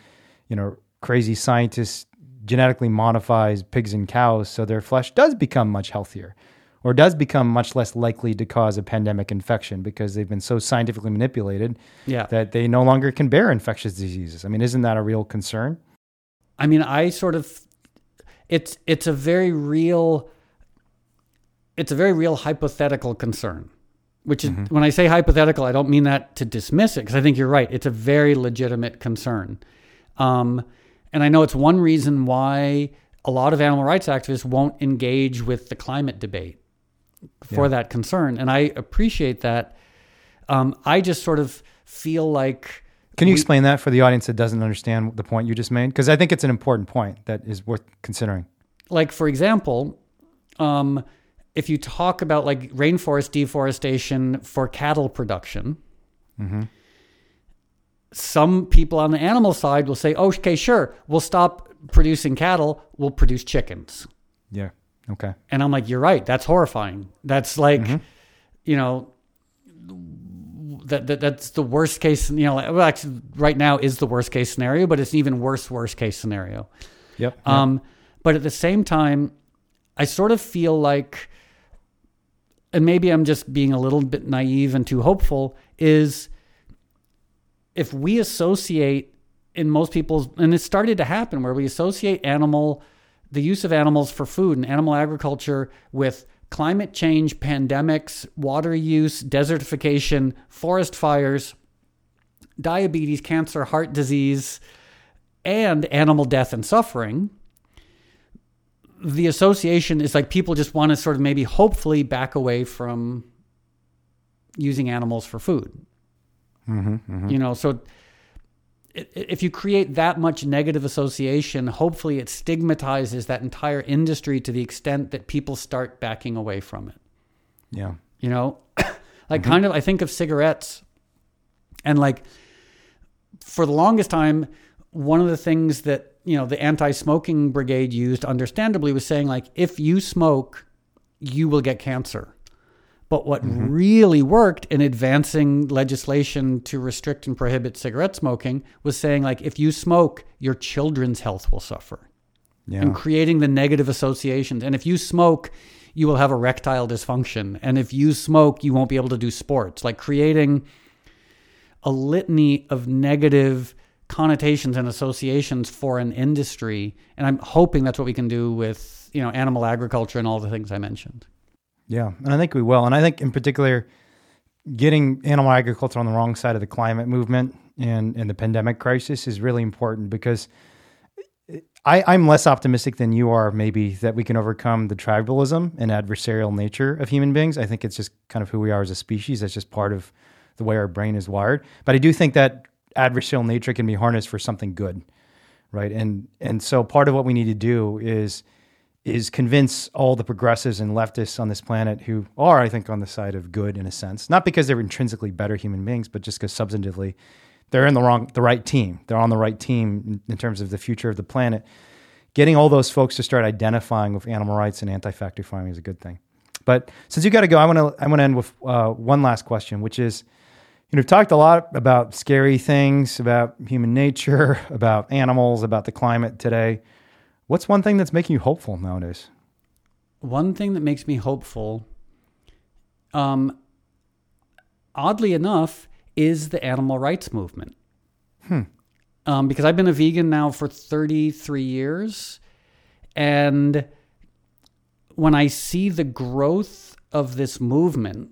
you know, crazy scientist genetically modifies pigs and cows so their flesh does become much healthier or does become much less likely to cause a pandemic infection because they've been so scientifically manipulated yeah that they no longer can bear infectious diseases. I mean, isn't that a real concern? I mean, I sort of it's it's a very real it's a very real hypothetical concern. Which is when I say hypothetical, I don't mean that to dismiss it because I think you're right. It's a very legitimate concern. Um, and I know it's one reason why a lot of animal rights activists won't engage with the climate debate for Yeah. that concern. And I appreciate that. Um, I just sort of feel like Can you we- explain that for the audience that doesn't understand the point you just made? Because I think it's an important point that is worth considering. like for example, um, if you talk about like rainforest deforestation for cattle production, some people on the animal side will say, "Oh, okay, sure, we'll stop producing cattle, we'll produce chickens." Yeah. Okay. And I'm like, "You're right. That's horrifying. That's like, you know." That, that that's the worst case, you know. Like, well, actually, right now is the worst case scenario, but it's an even worse worst case scenario. Yep. Um, but at the same time, I sort of feel like, and maybe I'm just being a little bit naive and too hopeful, is if we associate in most people's, and it started to happen where we associate animal, the use of animals for food and animal agriculture with climate change, pandemics, water use, desertification, forest fires, diabetes, cancer, heart disease, and animal death and suffering, the association is like people just want to sort of maybe hopefully back away from using animals for food. Mm-hmm, mm-hmm. You know, so if you create that much negative association, hopefully it stigmatizes that entire industry to the extent that people start backing away from it yeah. you know like mm-hmm. kind of i think of cigarettes and like for the longest time one of the things that you know the anti-smoking brigade used understandably was saying like if you smoke you will get cancer but what mm-hmm. really worked in advancing legislation to restrict and prohibit cigarette smoking was saying like if you smoke your children's health will suffer Yeah. and creating the negative associations. And if you smoke, you will have erectile dysfunction. And if you smoke, you won't be able to do sports. Like creating a litany of negative connotations and associations for an industry. And I'm hoping that's what we can do with, you know, animal agriculture and all the things I mentioned. Yeah, and I think we will. And I think in particular, getting animal agriculture on the wrong side of the climate movement and, and the pandemic crisis is really important because I, I'm less optimistic than you are, maybe, that we can overcome the tribalism and adversarial nature of human beings. I think it's just kind of who we are as a species. That's just part of the way our brain is wired. But I do think that adversarial nature can be harnessed for something good, right? And and so part of what we need to do is is convince all the progressives and leftists on this planet who are, I think, on the side of good in a sense, not because they're intrinsically better human beings, but just because substantively they're in the wrong, the right team. They're on the right team in, terms of the future of the planet. Getting all those folks to start identifying with animal rights and anti-factory farming is a good thing. But since you got to go, I want to I want to end with uh, one last question, which is, you know, we've talked a lot about scary things, about human nature, about animals, about the climate today. What's one thing that's making you hopeful nowadays? One thing that makes me hopeful, um, oddly enough, is the animal rights movement. Hmm. Um, because I've been a vegan now for 33 years. And when I see the growth of this movement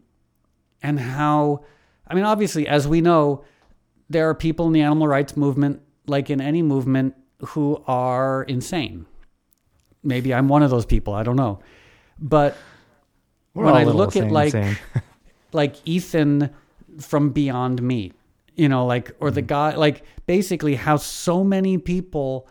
and how, I mean, obviously, as we know, there are people in the animal rights movement, like in any movement, who are insane. Maybe I'm one of those people. I don't know. But We're when I look at like like Ethan from Beyond Meat, you know, like or the guy like basically how so many people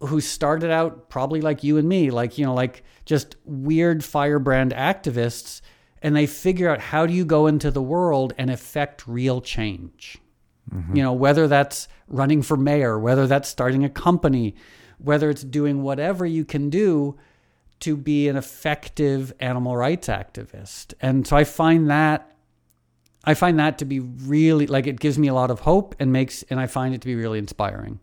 who started out probably like you and me, like you know, like just weird firebrand activists and they figure out how do you go into the world and affect real change. Mm-hmm. You know, whether that's running for mayor, whether that's starting a company, whether it's doing whatever you can do to be an effective animal rights activist. And so I find that I find that to be really like it gives me a lot of hope and makes and I find it to be really inspiring.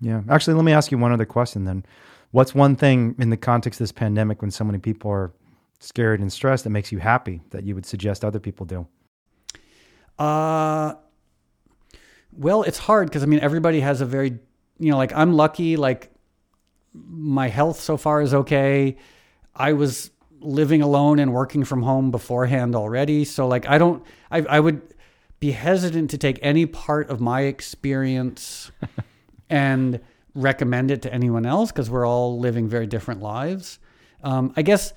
Yeah. Actually, let me ask you one other question then. What's one thing in the context of this pandemic when so many people are scared and stressed that makes you happy that you would suggest other people do? Uh well, it's hard because I mean everybody has a very you know like I'm lucky like my health so far is okay. I was living alone and working from home beforehand already, so like I don't I I would be hesitant to take any part of my experience and recommend it to anyone else because we're all living very different lives. Um, I guess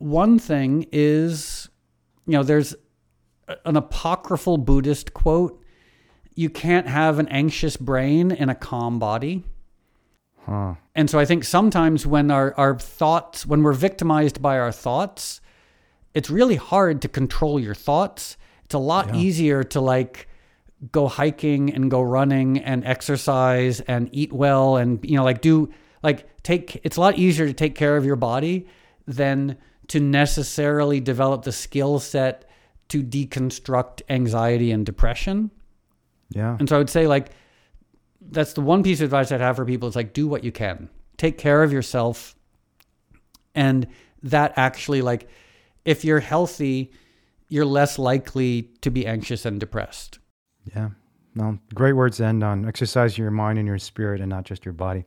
one thing is, you know, there's an apocryphal Buddhist quote you can't have an anxious brain in a calm body. Huh. And so I think sometimes when our, our thoughts, when we're victimized by our thoughts, it's really hard to control your thoughts. It's a lot Yeah. easier to like go hiking and go running and exercise and eat well and you know like do like take it's a lot easier to take care of your body than to necessarily develop the skill set to deconstruct anxiety and depression. Yeah. And so I would say like that's the one piece of advice I'd have for people is like do what you can. Take care of yourself. And that actually like if you're healthy, you're less likely to be anxious and depressed. Yeah. No, great words to end on. Exercise your mind and your spirit and not just your body.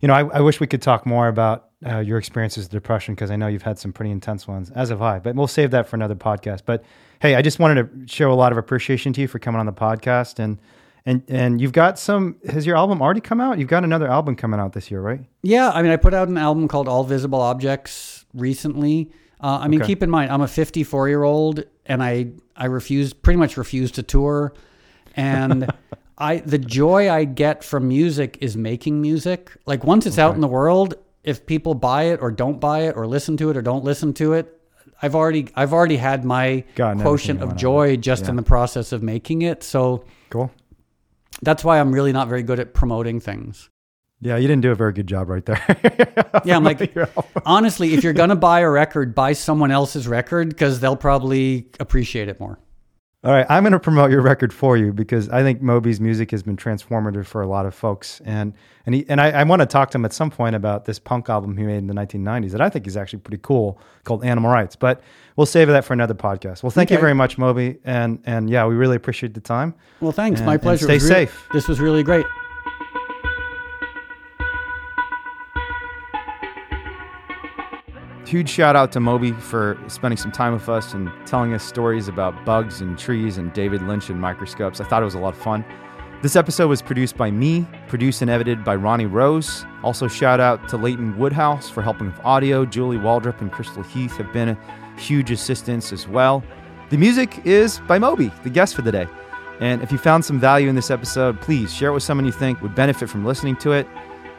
You know, I, I wish we could talk more about uh, your experiences with depression because I know you've had some pretty intense ones, as have I, but we'll save that for another podcast. But hey, I just wanted to show a lot of appreciation to you for coming on the podcast. And, and, and you've got some, has your album already come out? You've got another album coming out this year, right? Yeah, I mean, I put out an album called All Visible Objects recently. Uh, I mean, Okay. keep in mind, I'm a 54 year old, and I I refuse, pretty much refuse to tour, and I the joy I get from music is making music. Like once it's out in the world, if people buy it or don't buy it or listen to it or don't listen to it, I've already I've already had my quotient of you out of joy just in the process of making it. So Cool. that's why I'm really not very good at promoting things. Yeah, you didn't do a very good job right there. Yeah, I'm like, honestly, if you're gonna buy a record, buy someone else's record because they'll probably appreciate it more. All right, I'm going to promote your record for you because I think Moby's music has been transformative for a lot of folks, and and he and I, I want to talk to him at some point about this punk album he made in the 1990s that I think is actually pretty cool called Animal Rights. But we'll save that for another podcast. Well, thank you very much, Moby, and and yeah, we really appreciate the time. Well, thanks. And- My pleasure. stay really- safe. This was really great. Huge shout out to Moby for spending some time with us and telling us stories about bugs and trees and David Lynch and microscopes. I thought it was a lot of fun. This episode was produced by me, produced and edited by Ronnie Rose. Also, shout out to Leighton Woodhouse for helping with audio. Julie Waldrop and Crystal Heath have been a huge assistance as well. The music is by Moby, the guest for the day. And if you found some value in this episode, please share it with someone you think would benefit from listening to it.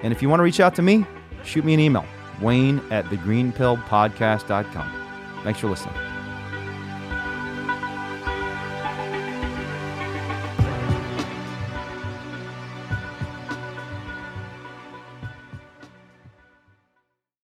And if you want to reach out to me, shoot me an email, wayne at thegreenpillpodcast.com. Thanks for listening.